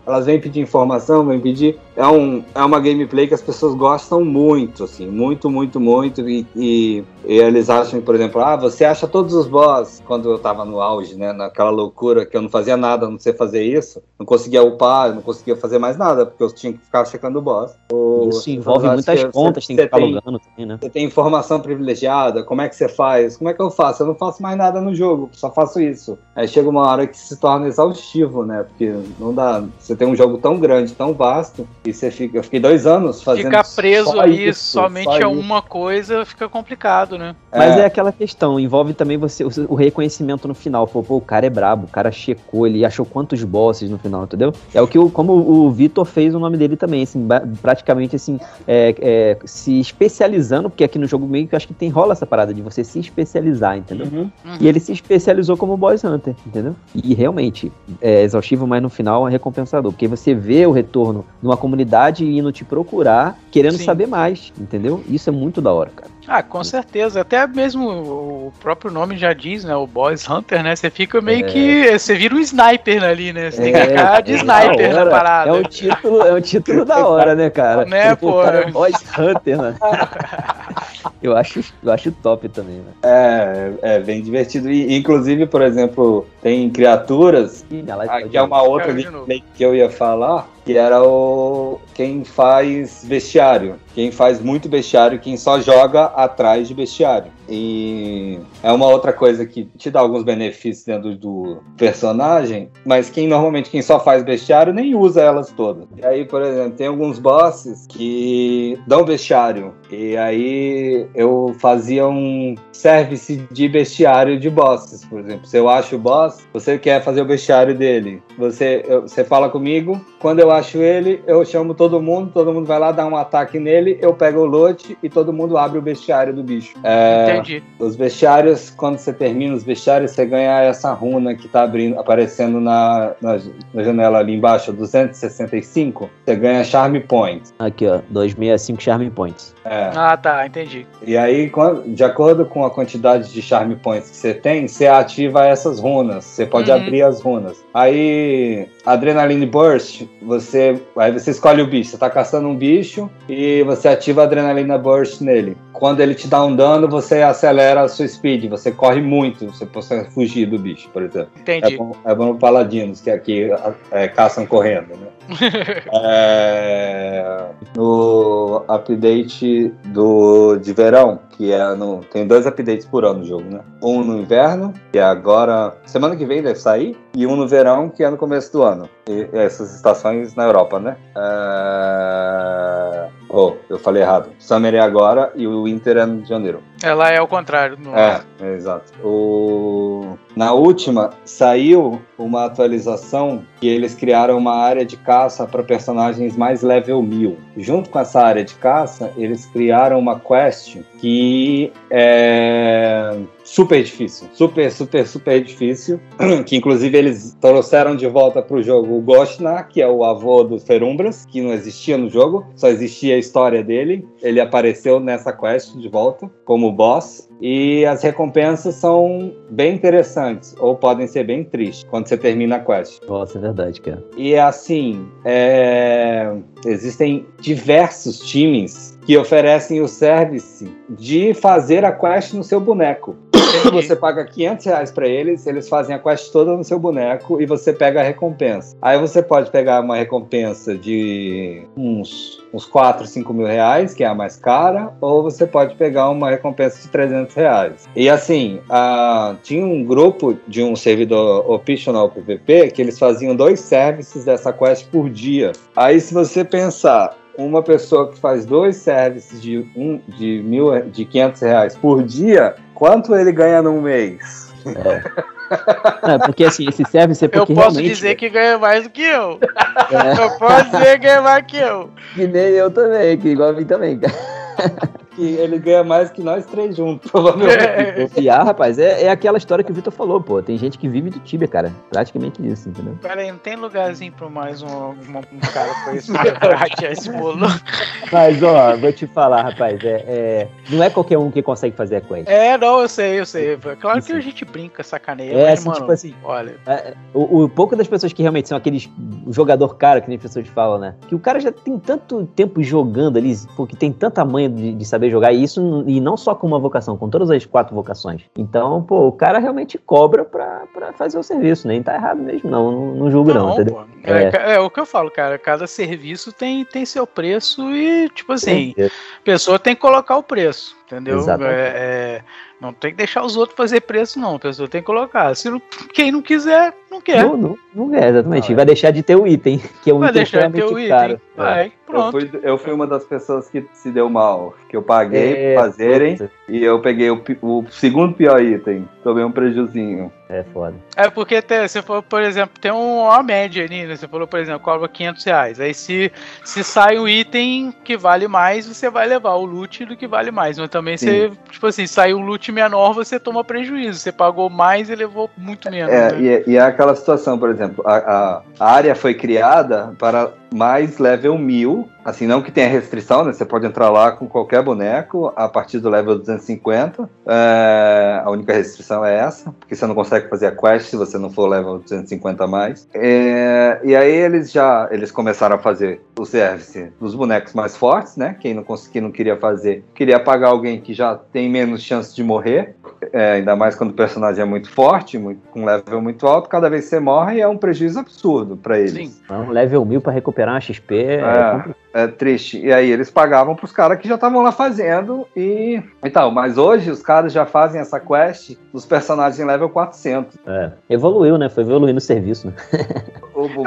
Elas vêm pedir informação, vêm pedir. É, um, é uma gameplay que as pessoas gostam muito, assim, muito, muito, muito. E, e, e eles acham, por exemplo, ah, você acha todos os boss. Quando eu tava no auge, né, naquela loucura que eu não fazia nada, não sei fazer isso, não conseguia upar, não conseguia fazer mais nada, porque eu tinha que ficar checando o boss. O- Isso envolve muitas que contas, você- tem que ficar tem- logando também, né? você tem informação privilegiada, como é que você faz? Como é que eu faço? Eu não faço mais nada no jogo, só faço isso. Aí chega uma hora que se torna exaustivo, né? Porque não dá. Você tem um jogo tão grande, tão vasto, e você fica. Eu fiquei dois anos fazendo. Ficar preso só ali isso, somente só. Uma coisa fica complicado, né? Mas é. aquela questão, envolve também você o, o reconhecimento no final. Pô, pô, o cara é brabo, o cara checou, ele achou quantos bosses no final, entendeu? É o que o, como o Vitor fez o nome dele também, assim, praticamente assim, é, é, se especializando, porque aqui no jogo meio que eu acho que tem rola essa parada de você se especializar, entendeu? Uhum. E ele se especializou como Boss Hunter, entendeu? E realmente é exaustivo, mas no final é recompensador, porque você vê o retorno numa comunidade indo te procurar, querendo Sim. saber mais, entendeu? Isso é muito da hora, cara. Ah, com certeza. Até mesmo o próprio nome já diz, né? O Boss Hunter, né? Você fica meio É. que. Você vira um sniper ali, né? Você tem que É, ficar de é sniper na parada. É um título, é um título da hora, né, cara? Né, Pô, pô? o cara Boss Hunter, né? eu, acho, eu acho top também, né? É, é bem divertido. E, inclusive, por exemplo, tem criaturas. Ih, Aqui tá é uma outra que eu ia falar, que era o quem faz bestiário. Quem faz muito bestiário, quem só joga atrás de bestiário. E é uma outra coisa que te dá alguns benefícios dentro do personagem, mas quem normalmente quem só faz bestiário nem usa elas todas. E aí, por exemplo, tem alguns bosses que dão bestiário. E aí eu fazia um service de bestiário de bosses, por exemplo. Se eu acho o boss, você quer fazer o bestiário dele. Você, eu- você fala comigo, quando eu acho ele, eu chamo todo mundo, todo mundo vai lá dar um ataque nele, eu pego o lote e todo mundo abre o bestiário do bicho. É, Entendi. Os bestiários, quando você termina os bestiários, você ganha essa runa que tá abrindo, aparecendo na, na, na janela ali embaixo, 265. Você ganha Charm Points. Aqui, ó, 265 Charm Points. É. Ah, tá, entendi. E aí, quando- de acordo com a quantidade de Charm Points que você tem, você ativa essas runas. Você pode Uhum. abrir as runas. Aí, Adrenaline Burst, você. Aí você escolhe o bicho. Você tá caçando um bicho e você ativa a Adrenalina Burst nele. Quando ele te dá um dano, você acelera a sua speed. Você corre muito. Você consegue fugir do bicho, por exemplo. É Entendi. bom, é bom no Paladinos, que aqui é, caçam correndo, né? É, no update do, de verão, que é no. Tem dois updates por ano no jogo, né? Um no inverno, que é agora. Semana que vem deve sair, e um no verão, que é no começo do ano. E essas estações na Europa, né? É... Oh, eu falei errado. Summer é agora e o Winter é no janeiro. Ela é o contrário. No... É, é, exato. O... Na última, saiu uma atualização que eles criaram uma área de caça para personagens mais level 1000. Junto com essa área de caça, eles criaram uma quest que é super difícil. Super, super, super difícil. Que inclusive eles trouxeram de volta pro jogo o Goshna, que é o avô do Ferumbras, que não existia no jogo, só existia a história dele. Ele apareceu nessa quest de volta como boss. E as recompensas são bem interessantes, ou podem ser bem tristes, quando você termina a quest. Nossa, é verdade, cara. E assim, é, existem diversos times que oferecem o service de fazer a quest no seu boneco. Você paga 500 reais pra eles, eles fazem a quest toda no seu boneco e você pega a recompensa. Aí você pode pegar uma recompensa de uns, uns 4, 5 mil reais, que é a mais cara, ou você pode pegar uma recompensa de 300 reais. E assim, a- tinha um grupo de um servidor optional PVP que eles faziam dois services dessa quest por dia. Aí se você pensar, uma pessoa que faz dois services de, um, de, mil, de 500 reais por dia, quanto ele ganha num mês? Não, é porque assim, esse service é Eu porque posso realmente. dizer que ganha mais do que eu. É, Eu posso dizer que ganha mais que eu. que nem eu também, que igual a mim também. Que ele ganha mais que nós três juntos, provavelmente. É. O piar, rapaz, é, é aquela história que o Vitor falou, pô. Tem gente que vive do Tibia, cara. Praticamente isso, entendeu? Pera aí, não tem lugarzinho pra mais um, um, um cara pra esse ratear esse bolo. Mas, ó, vou te falar, rapaz, é, é- não é qualquer um que consegue fazer a quest. É, não, eu sei, eu sei. Claro que Isso. a gente brinca, sacaneia, É, mas, assim, mano, tipo assim, olha. É, o, o pouco das pessoas que realmente são aqueles jogador cara, que nem as pessoas falam, né? Que o cara já tem tanto tempo jogando ali, porque tem tanta manha de, de saber jogar, e isso e não só com uma vocação, com todas as quatro vocações. Então, pô, o cara realmente cobra pra, pra fazer o serviço, né? E tá errado mesmo, não, não, não julgo não, entendeu? pô. É, ca- é o que eu falo, cara. Cada serviço tem, tem seu preço e, tipo assim, a pessoa tem que colocar o preço, entendeu? Exatamente. É, é, não tem que deixar os outros fazer preço, não. A pessoa tem que colocar. Se não- quem não quiser, não quer. Não, não, não é, exatamente. Não, é. vai deixar de ter o item, que é um Vai item deixar de ter o caro. item. Vai, Eu pronto. fui, eu fui uma das pessoas que se deu mal, que eu paguei É, pra fazerem puta, e eu peguei o, o segundo pior item. Tomei um prejuzinho. É foda. É porque tem, você falou, por exemplo, tem um- uma média ali, né? Você falou, por exemplo, cobra 500 reais. Aí se, se sai o item que vale mais, você vai levar o loot do que vale mais. Mas também você, tipo assim, sai um loot menor, você toma prejuízo. Você pagou mais e levou muito menos. É, né? e, é- e é aquela situação, por exemplo, a, a, a área foi criada para mais level 1000, assim, não que tenha restrição, né? Você pode entrar lá com qualquer boneco a partir do level 250. É, a única restrição é essa, porque você não consegue fazer a quest se você não for level 250 a mais. É, e aí eles já eles começaram a fazer o service dos bonecos mais fortes, né? Quem não, cons- quem não queria fazer, queria pagar alguém que já tem menos chance de morrer. É, ainda mais quando o personagem é muito forte, muito, com um level muito alto, cada vez que você morre é um prejuízo absurdo pra eles. Sim. Então, level 1000 pra recuperar uma XP é, É. É triste. E aí eles pagavam pros caras que já estavam lá fazendo e, e tal. Mas hoje os caras já fazem essa quest dos personagens em level 400. É. Evoluiu, né? Foi evoluindo o serviço, né?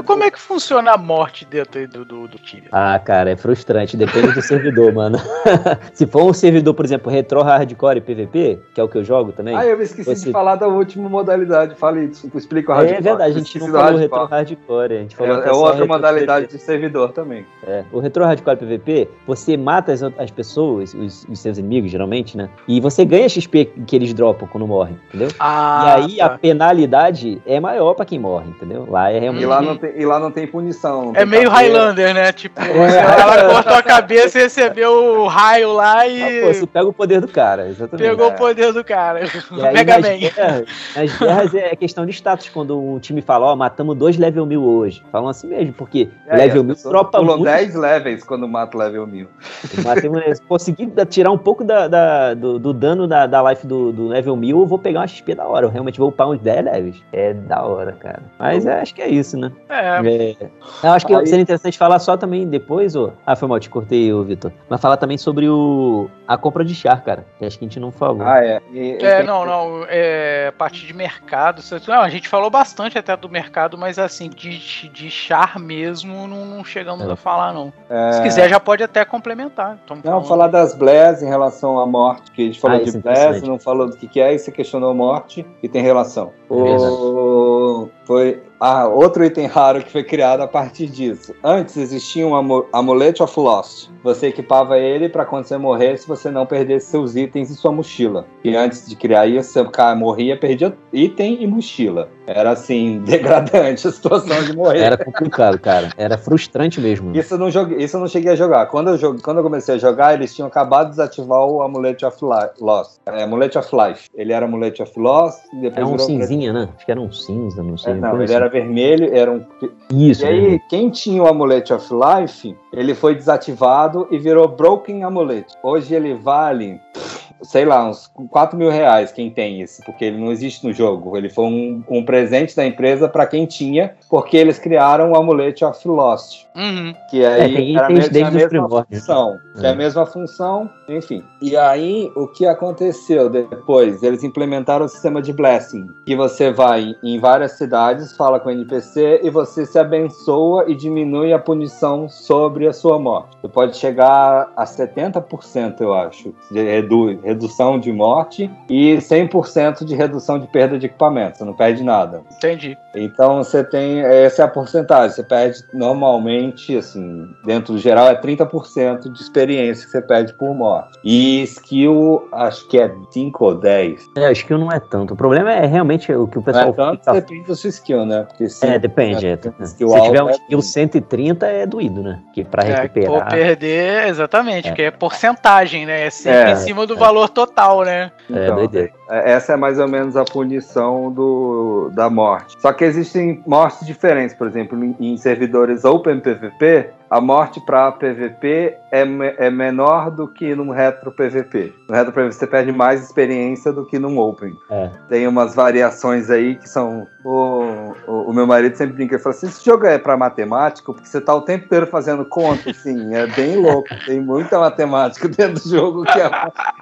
Como é que funciona a morte dentro do, do, do time? Ah, cara, é frustrante. Depende do servidor, mano. Se for um servidor, por exemplo, Retro Hardcore e PVP, que é o que eu jogo também. Ah, eu esqueci você... de falar da última modalidade. Fale isso, explica o Hardcore. É verdade, a gente não falou Retro Hardcore. A gente falou é, é outra modalidade PVP. de servidor também. É. O Retro Hardcore PVP, você mata as, as pessoas, os, os, seus inimigos, geralmente, né? E você ganha XP que eles dropam quando morrem, entendeu? Ah, e aí tá. a penalidade é maior pra quem morre, entendeu? Lá é realmente. E lá não tem, e lá não tem punição. Não é tem meio Highlander, né? Tipo, é. ela cortou a cabeça e recebeu o raio lá e. Ah, pô, você pega o poder do cara, exatamente. Pegou é. o poder do cara. Mega nas Guerras, nas guerras é questão de status. Quando um time fala, ó, oh, matamos dois level mil hoje. Falam assim mesmo, porque é, level mil tropa pulou muito. 10 levels quando mata level mil. Consegui tirar um pouco da, da do, do, dano da, da life do, do level mil, eu vou pegar uma XP da hora. Eu realmente vou upar uns 10 levels. É da hora, cara. Mas é, acho que é isso, né? É. é. Eu acho que Aí... seria interessante falar só também depois, ô. Ah, foi mal, te cortei, ô, Vitor. Mas falar também sobre o a compra de char, cara. Que acho que a gente não falou. Ah, é. E, é, não, não. É, parte de mercado. Não, a gente falou bastante até do mercado, mas assim, de, de char mesmo, não, não chegamos é. a falar, não. É... Se quiser, já pode até complementar. Não, falando. falar das Bless em relação à morte, que a gente falou ah, de é Bless, não falou do que, que é, e você questionou morte e tem relação. É o... Foi ah, outro item raro que foi criado a partir disso. Antes existia um Amulet of Lost. Você equipava ele para quando você morresse, você não perdesse seus itens e sua mochila. E antes de criar isso, o cara morria, perdia item e mochila. Era assim, degradante a situação de morrer. Era complicado, cara. Era frustrante mesmo. Isso eu não, joguei, isso eu não cheguei a jogar. Quando eu, joguei, quando eu comecei a jogar, eles tinham acabado de desativar o Amulet of Lost. É, Amulet of Life. Ele era Amulet of Lost. Depois era um cinzinha, né? Acho que era um cinza, não sei. É, não, ele assim. era vermelho, era um. Isso. E aí, quem tinha o Amulet of Life, ele foi desativado e virou Broken Amulet. Hoje ele vale sei lá, uns 4 mil reais quem tem esse, porque ele não existe no jogo. Ele foi um, um presente da empresa para quem tinha, porque eles criaram o Amulet of Lost. Uhum. Que aí é, tem, era mesmo, a mesma função. É. é a mesma função, enfim. E aí, o que aconteceu depois? Eles implementaram o sistema de blessing, que você vai em várias cidades, fala com o NPC e você se abençoa e diminui a punição sobre a sua morte. Você pode chegar a 70%, eu acho, de redu redução de morte e 100% de redução de perda de equipamento. Você não perde nada. Entendi. Então você tem. Essa é a porcentagem. Você perde normalmente, assim, dentro do geral, é 30% de experiência que você perde por morte. E skill, acho que é 5 ou 10. É, skill não é tanto. O problema é realmente o que o pessoal. Não é tanto, fica... depende da sua skill, né? Porque se é, depende. É, se tiver um é skill 130, é doído, né? Que pra é, recuperar. perder, exatamente, é. porque é porcentagem, né? É sempre é, em cima do valor total, né? É, então, doideira. Essa é mais ou menos a punição do, da morte. Só que existem mortes diferentes, por exemplo, em, em servidores OpenPVP, a morte para PVP é, é menor do que num retro PVP. No retro PVP você perde mais experiência do que num Open. É. Tem umas variações aí que são. O, o, o meu marido sempre brinca e fala assim: esse jogo é para matemático, porque você tá o tempo inteiro fazendo conta, assim, é bem louco. Tem muita matemática dentro do jogo que é.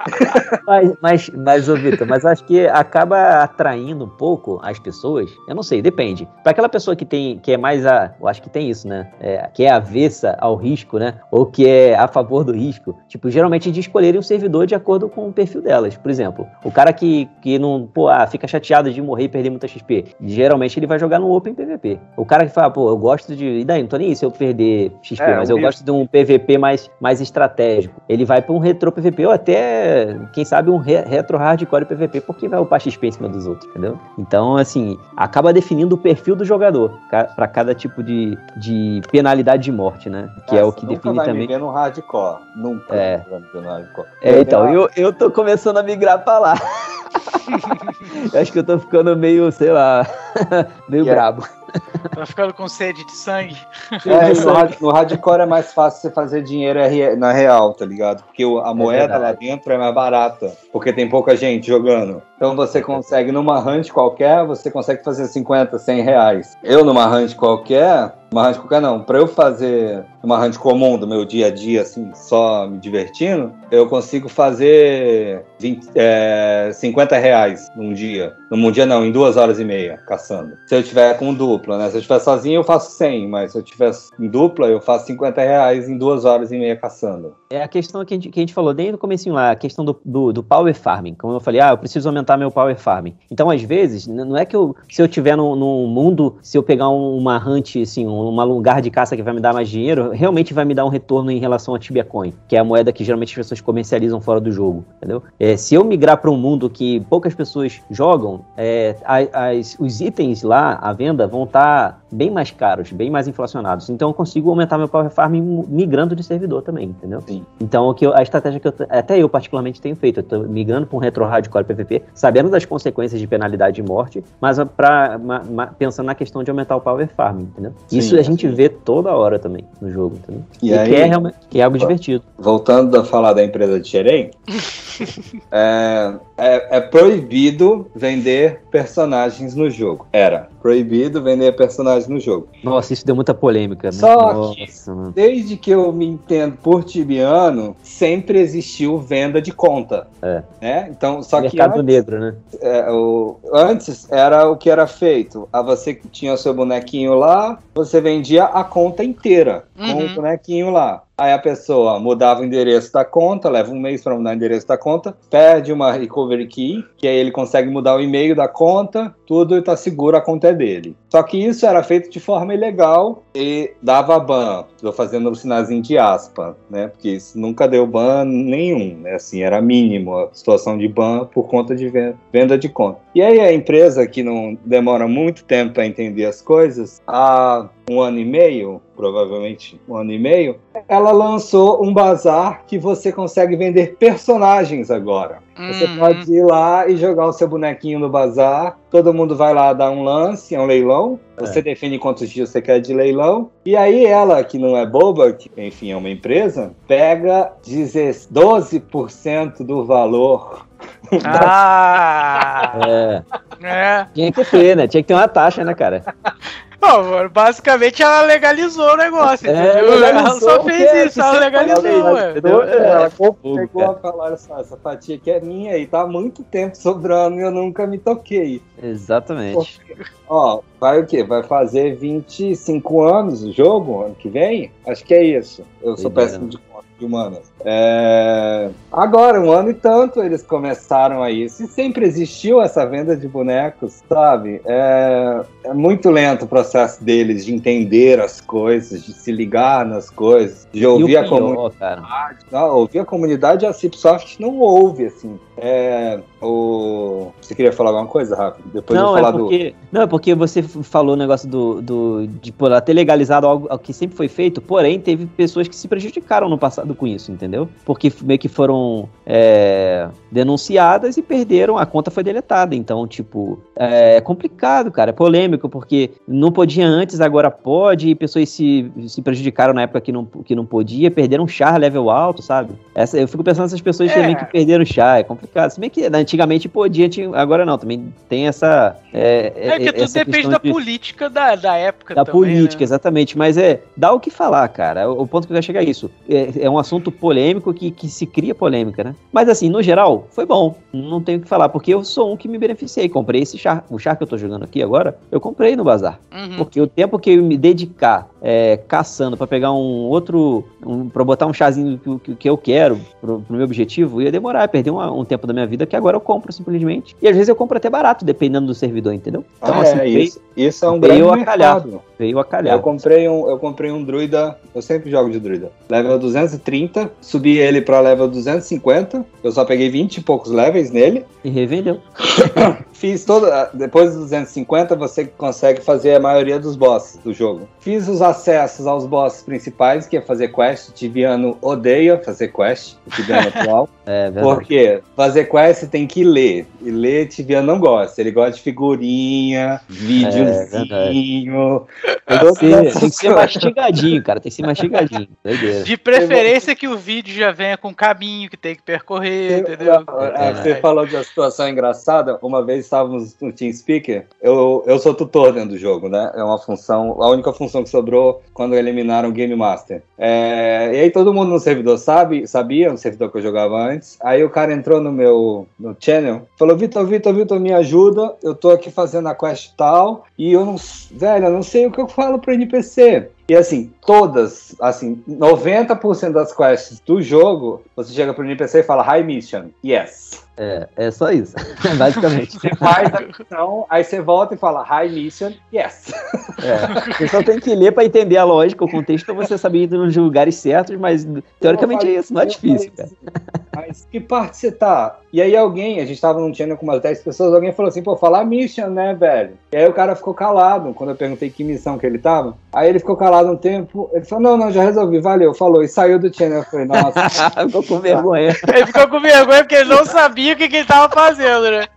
mas, mas, mas ô Vitor, mas acho que acaba atraindo um pouco as pessoas. Eu não sei, depende. Para aquela pessoa que tem, que é mais a. Eu acho que tem isso, né? É, que é avessa ao risco, né? Ou que é a favor do risco. Tipo, geralmente de escolherem um servidor de acordo com o perfil delas. Por exemplo, o cara que, que não, pô, ah, fica chateado de morrer e perder muita XP. Geralmente ele vai jogar no Open PVP. O cara que fala, pô, eu gosto de. E daí, não tô nem se eu perder XP, é, mas eu gosto de um PVP mais, mais estratégico. Ele vai para um retro PVP ou até, quem sabe, um re retro hardcore PVP, porque vai upar XP em cima dos outros, entendeu? Então, assim, acaba definindo o perfil do jogador para cada tipo de, de penalidade de morte, né? Que é o que define vai também. no hardcore. Nunca é. no hardcore. É, então, eu, eu tô começando a migrar pra lá. acho que eu tô ficando meio, sei lá, meio yeah. brabo. Tá ficando com sede de sangue. É, no, no hardcore é mais fácil você fazer dinheiro na real, tá ligado? Porque a é moeda é lá dentro é mais barata, porque tem pouca gente jogando. Então você consegue, numa hunt qualquer, você consegue fazer 50, 100 reais. Eu, numa hunt qualquer, Uma hunt qualquer não. Pra eu fazer uma hunt comum do meu dia a dia, assim, só me divertindo, eu consigo fazer 20, é, 50 reais num dia. Num dia não, em duas horas e meia, caçando. Se eu tiver com dupla, né? Se eu tiver sozinho, eu faço 100, mas se eu tiver em dupla, eu faço 50 reais em duas horas e meia caçando. É a questão que a gente, que a gente falou desde o comecinho lá, a questão do, do, do, power farming. Como eu falei, ah, eu preciso aumentar meu power farming. Então, às vezes, não é que eu, se eu tiver num, num mundo, se eu pegar uma hunt, assim, um lugar de caça que vai me dar mais dinheiro, realmente vai me dar um retorno em relação a Tibia Coin, que é a moeda que geralmente as pessoas comercializam fora do jogo, entendeu? É, se eu migrar para um mundo que poucas pessoas jogam, é, as, os itens lá à venda vão estar tá bem mais caros, bem mais inflacionados. Então eu consigo aumentar meu power farm migrando de servidor também, entendeu? Sim. Então o que eu, a estratégia que eu, até eu particularmente tenho feito, eu tô migrando para um retro hardcore PVP, sabendo das consequências de penalidade e morte, mas pra, ma, ma, pensando na questão de aumentar o power farm, entendeu? Sim, Isso a gente vê toda hora também no jogo, entendeu? E, e aí, que, é, que é algo divertido. Voltando a falar da empresa de Xerém, é, é, é proibido vender personagens no jogo. Era proibido vender personagens no jogo. Nossa, isso deu muita polêmica. Né? Só Nossa, que, mano. desde que eu me entendo por tibiano, sempre existiu venda de conta. É. Né? Então, só Mercado que antes, negro, né? É, o, antes era o que era feito. A você que tinha o seu bonequinho lá, você vendia a conta inteira uhum. com o bonequinho lá. Aí a pessoa mudava o endereço da conta, leva um mês para mudar o endereço da conta, perde uma recovery key, que aí ele consegue mudar o e-mail da conta, tudo está seguro, a conta é dele. Só que isso era feito de forma ilegal e dava ban. Estou fazendo um sinalzinho de aspa, né? Porque isso nunca deu ban nenhum, né? Assim, era mínimo a situação de ban por conta de venda de conta. E aí a empresa que não demora muito tempo para entender as coisas, há um ano e meio, provavelmente um ano e meio, ela lançou um bazar que você consegue vender personagens agora. Você hum. pode ir lá e jogar o seu bonequinho no bazar. Todo mundo vai lá dar um lance, é um leilão. Você é. define quantos dias você quer de leilão. E aí ela, que não é boba, que enfim é uma empresa, pega 12% do valor ah! É. é. Tinha que ter, né? Tinha que ter uma taxa, né, cara? Não, basicamente ela legalizou o negócio, é, entendeu? Ela só fez isso, ela legalizou, ué. Ela pegou a falar essa, essa fatia que é minha e tá há muito tempo sobrando e eu nunca me toquei. Exatamente. ó, vai o quê? Vai fazer 25 anos o jogo ano que vem? Acho que é isso. Eu sou péssimo de de humanas. É... Agora, um ano e tanto, eles começaram a isso. E sempre existiu essa venda de bonecos, sabe? É... é muito lento o processo deles de entender as coisas, de se ligar nas coisas, de ouvir a comunidade. Não, ouvir a comunidade, a Cipsoft não ouve, assim. É, o... Você queria falar alguma coisa, rápido? Depois não, eu falar é porque, do... Não, é porque você falou o negócio do, do, de por ter legalizado algo, algo que sempre foi feito, porém, teve pessoas que se prejudicaram no passado com isso, entendeu? Porque meio que foram é, denunciadas e perderam, a conta foi deletada. Então, tipo, é complicado, cara, é polêmico, porque não podia antes, agora pode, e pessoas se, se prejudicaram na época que não, que não podia, perderam char level alto, sabe? Essa, eu fico pensando nessas pessoas é. também que perderam char, é complicado complicado. Se bem que antigamente podia, agora não, também tem essa. É, é, é que tudo depende da de, política da, da época da também, política, né? exatamente. Mas é, dá o que falar, cara. O, o ponto que eu quero chegar é isso. É, é, um assunto polêmico que, que se cria polêmica, né? Mas assim, no geral, foi bom. Não tenho o que falar, porque eu sou um que me beneficiei. Comprei esse char, o char que eu tô jogando aqui agora, eu comprei no bazar. Uhum. Porque o tempo que eu me dedicar é, caçando para pegar um outro. Um, para botar um chazinho que, que, que eu quero pro, pro meu objetivo, ia demorar, perder um, um tempo da minha vida que agora eu compro simplesmente. E às vezes eu compro até barato, dependendo do servidor, entendeu? Então, ah, assim, é, veio, isso, isso é um grande veio a calhar. Veio a calhar. Eu comprei um, eu comprei um druida, eu sempre jogo de druida. Level 230, subi ele para level 250. Eu só peguei 20 e poucos levels nele. E revendeu. Fiz toda. Depois dos 250, você consegue fazer a maioria dos bosses do jogo. Fiz os acessos aos bosses principais, que é fazer quest. Tibiano odeia fazer quest, o Tibiano atual. É verdade. Porque fazer quest tem que ler. E ler Tibiano não gosta. Ele gosta de figurinha, videozinho. É, tem, que ser, tem que ser mastigadinho, cara. Tem que ser mastigadinho. De preferência que o vídeo já venha com caminho que tem que percorrer, entendeu? É, você falou de uma situação engraçada. Uma vez estávamos no TeamSpeaker, eu, eu sou tutor dentro do jogo, né? É uma função, a única função que sobrou quando eliminaram o Game Master. É, e aí todo mundo no servidor sabe, sabia, no servidor que eu jogava antes. Aí o cara entrou no meu no channel, falou: Vitor, Vitor, Vitor, me ajuda. Eu tô aqui fazendo a quest tal. E eu não, velho, eu não sei o que eu falo pro NPC. E assim, todas, assim, 90% das quests do jogo, você chega pro NPC e fala High Mission, yes. É, é só isso, basicamente. Você faz a missão, aí você volta e fala High Mission, yes. É, você só tem que ler para entender a lógica, o contexto, pra você saber ir nos lugares certos, mas teoricamente é isso, não é difícil, cara. Mas que parte você tá? E aí alguém, a gente tava num channel com umas 10 pessoas, alguém falou assim, pô, falar mission, né, velho? E aí o cara ficou calado quando eu perguntei que missão que ele tava. Aí ele ficou calado um tempo, ele falou, não, não, já resolvi, valeu, falou, e saiu do channel. Eu falei, nossa. ficou com vergonha. ele ficou com vergonha porque ele não sabia o que, que ele tava fazendo, né?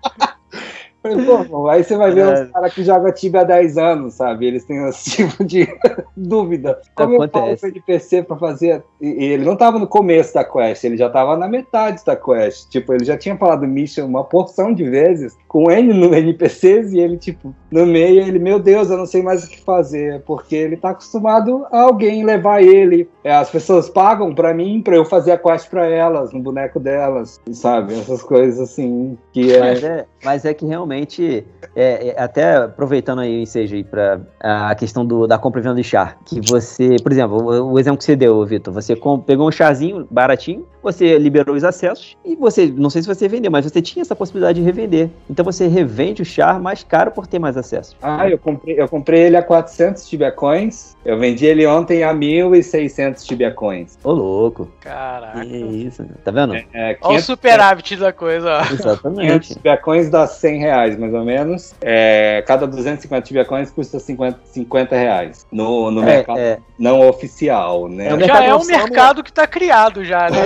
Pô, aí você vai ver é. os caras que jogam Tibia há 10 anos, sabe? Eles têm esse tipo de dúvida. Como Acontece. eu falo NPC pra fazer. E ele não tava no começo da quest, ele já tava na metade da quest. Tipo, ele já tinha falado mission uma porção de vezes, com N no NPCs, e ele, tipo, no meio, ele, meu Deus, eu não sei mais o que fazer, porque ele tá acostumado a alguém levar ele. É, as pessoas pagam pra mim pra eu fazer a quest pra elas, no boneco delas, sabe? Essas coisas assim, que é. Mas é, mas é que realmente realmente, é, é, até aproveitando aí o ensejo aí para a questão do, da compra e venda de chá, que você, por exemplo, o, o exemplo que você deu, Vitor, você com, pegou um chazinho baratinho, você liberou os acessos e você, não sei se você vendeu, mas você tinha essa possibilidade de revender. Então você revende o char mais caro por ter mais acessos. Ah, eu comprei, eu comprei ele a 400 Tibia Coins, eu vendi ele ontem a 1.600 Tibia Coins. Ô, louco. Caraca. Que isso, tá vendo? É, é, Olha o superávit da coisa, ó. Exatamente. 500 Tibia Coins dá 100 reais, mais ou menos. É, cada 250 Tibia Coins custa 50, 50 reais. No, no é, mercado é. não oficial, né? É já é um mercado que está criado já, né?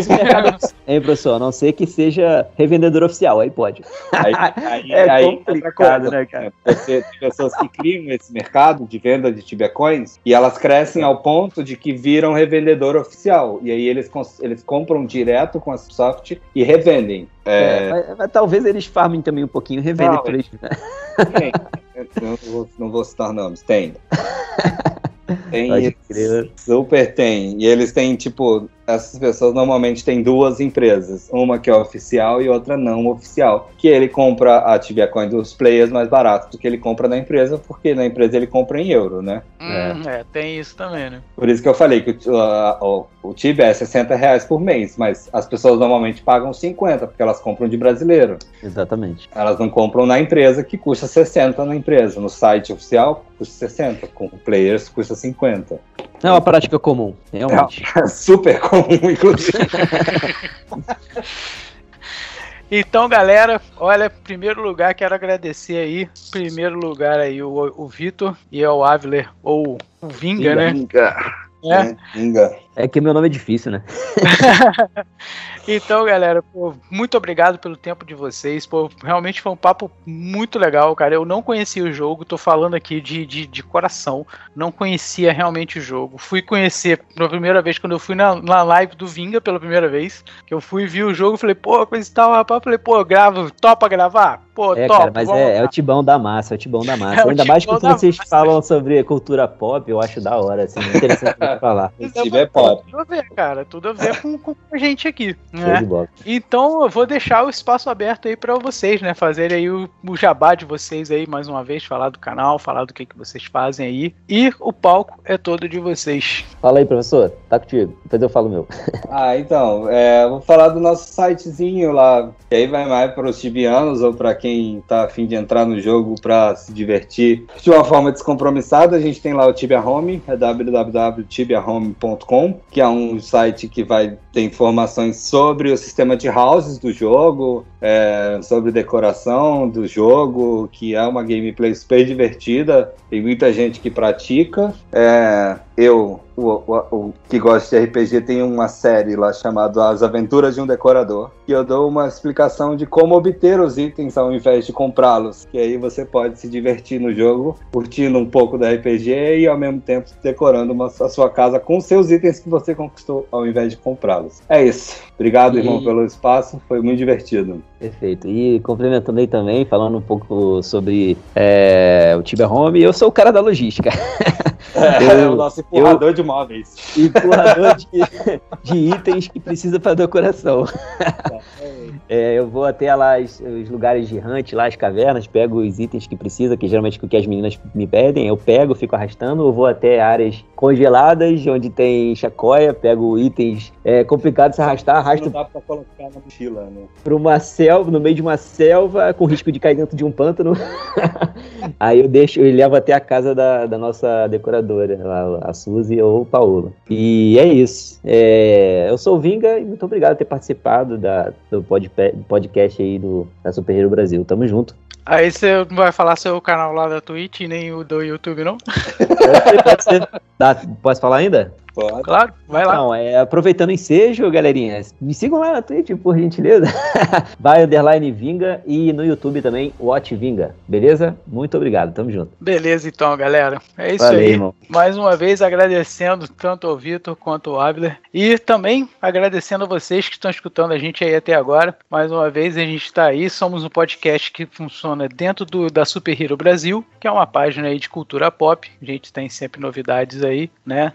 Hein, professor? A não ser que seja revendedor oficial, aí pode. Aí, aí, é aí, complicado, né, cara? Você tem pessoas que criam esse mercado de venda de Tibia Coins e elas crescem ao ponto de que viram revendedor oficial. E aí eles, eles compram direto com a soft e revendem. É... Mas, mas, talvez eles farmem também um pouquinho, revendem por eles. Né? Tem. não, vou, não vou citar nomes, tem. Tem, super tem. E eles têm, tipo, essas pessoas normalmente têm duas empresas, uma que é oficial e outra não oficial, que ele compra a Tibia Coin dos players mais barato do que ele compra na empresa, porque na empresa ele compra em euro, né? Hum, é. é. tem isso também, né? Por isso que eu falei que o, o, o Tibia é 60 reais por mês, mas as pessoas normalmente pagam 50, porque elas compram de brasileiro. Exatamente. Elas não compram na empresa, que custa 60 na empresa. No site oficial, custa 60, com players custa 50. É uma prática comum, realmente. É, super comum, inclusive. Então, galera, olha, primeiro lugar, quero agradecer aí, primeiro lugar aí, o, o Vitor e ao Avler, ou o Vinga, Vinga né? Vinga. É. Vinga. É que meu nome é difícil, né? então, galera, pô, muito obrigado pelo tempo de vocês. Pô, realmente foi um papo muito legal, cara. Eu não conhecia o jogo, tô falando aqui de, de, de coração. Não conhecia realmente o jogo. Fui conhecer pela primeira vez quando eu fui na, na live do Vinga pela primeira vez. Que eu fui vi o jogo, falei, pô, coisa e tal, rapaz. Falei, pô, gravo, topa gravar? Pô, é, top. Cara, mas é, é, o tibão da massa, é o tibão da massa. É Ainda mais que vocês massa. falam sobre cultura pop, eu acho da hora, assim, interessante falar. Se é pop. Tudo a ver, cara, tudo a ver com, com a gente aqui. Né? Então eu vou deixar o espaço aberto aí para vocês, né? Fazerem aí o, o, jabá de vocês aí mais uma vez, falar do canal, falar do que, que vocês fazem aí. E o palco é todo de vocês. Fala aí, professor, tá contigo. Depois eu falo meu. ah, então, é, vou falar do nosso sitezinho lá, que aí vai mais para os tibianos ou para quem quem tá afim de entrar no jogo para se divertir de uma forma descompromissada, a gente tem lá o Tibia Home, é www.tibiahome.com, que é um site que vai ter informações sobre o sistema de houses do jogo, é, sobre decoração do jogo, que é uma gameplay super divertida, tem muita gente que pratica. É, eu, o, o, o, que gosta de RPG, tem uma série lá chamada As Aventuras de um Decorador, que eu dou uma explicação de como obter os itens ao invés de comprá-los. Que aí você pode se divertir no jogo, curtindo um pouco da RPG e ao mesmo tempo decorando uma, a sua casa com seus itens que você conquistou ao invés de comprá-los. É isso. Obrigado, e... irmão, pelo espaço. Foi muito divertido. Perfeito. E complementando aí também, falando um pouco sobre é, o Tibia Home, eu sou o cara da logística. É, eu, o nosso empurrador eu, de móveis. Empurrador de, de itens que precisa para decoração. É, eu vou até lá os, os, lugares de hunt, lá as cavernas, pego os itens que precisa, que geralmente é o que as meninas me pedem, eu pego, fico arrastando, eu vou até áreas congeladas, onde tem chacoia, pego itens é, complicados de se arrastar, arrasto. Não dá pra colocar na mochila, né? Pra uma selva, no meio de uma selva, com risco de cair dentro de um pântano. Aí eu deixo, eu levo até a casa da, da nossa decoradora, a, a Suzy ou Paola. E é isso. É, eu sou o Vinga e muito obrigado por ter participado da, do podcast aí do, da Super Hero Brasil. Tamo junto. Aí você não vai falar seu canal lá da Twitch nem o do YouTube, não? Pode ser. Dá, posso falar ainda? Pode. Claro, vai lá. Não, é, aproveitando o ensejo, galerinha, me sigam lá na Twitch, por gentileza. vai underline Vinga e no YouTube também, Watch Vinga. Beleza? Muito obrigado, tamo junto. Beleza, então, galera. É isso Valeu, aí. Irmão. Mais uma vez agradecendo tanto ao Vitor quanto ao Abler. E também agradecendo a vocês que estão escutando a gente aí até agora. Mais uma vez, a gente está aí. Somos um podcast que funciona dentro do, da Super Hero Brasil, que é uma página aí de cultura pop. A gente tem sempre novidades aí, né?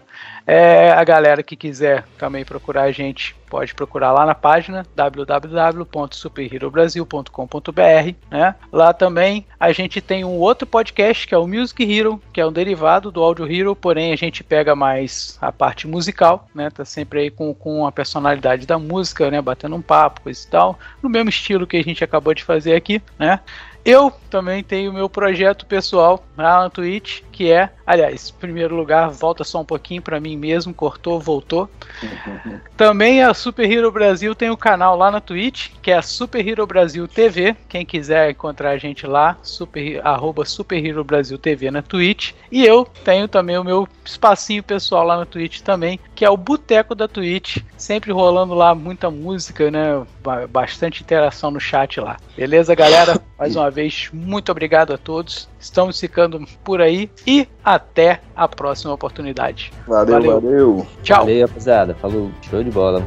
É, a galera que quiser também procurar a gente pode procurar lá na página www.superherobrasil.com.br, né? Lá também a gente tem um outro podcast que é o Music Hero, que é um derivado do Audio Hero, porém a gente pega mais a parte musical, né? Tá sempre aí com, com a personalidade da música, né? Batendo um papo, coisa e tal, no mesmo estilo que a gente acabou de fazer aqui, né? Eu também tenho meu projeto pessoal lá na Twitch, que é, aliás, em primeiro lugar, volta só um pouquinho para mim mesmo, cortou, voltou. também a Super Hero Brasil tem o um canal lá na Twitch, que é a Super Hero Brasil TV. Quem quiser encontrar a gente lá, super, arroba Super Hero Brasil TV na Twitch. E eu tenho também o meu espacinho pessoal lá na Twitch também, que é o Boteco da Twitch, sempre rolando lá muita música, né? Bastante interação no chat lá. Beleza, galera? Mais uma vez, muito obrigado a todos. Estamos ficando por aí e até a próxima oportunidade. Valeu, valeu. valeu. Tchau. Valeu, rapaziada. Falou. Show de bola.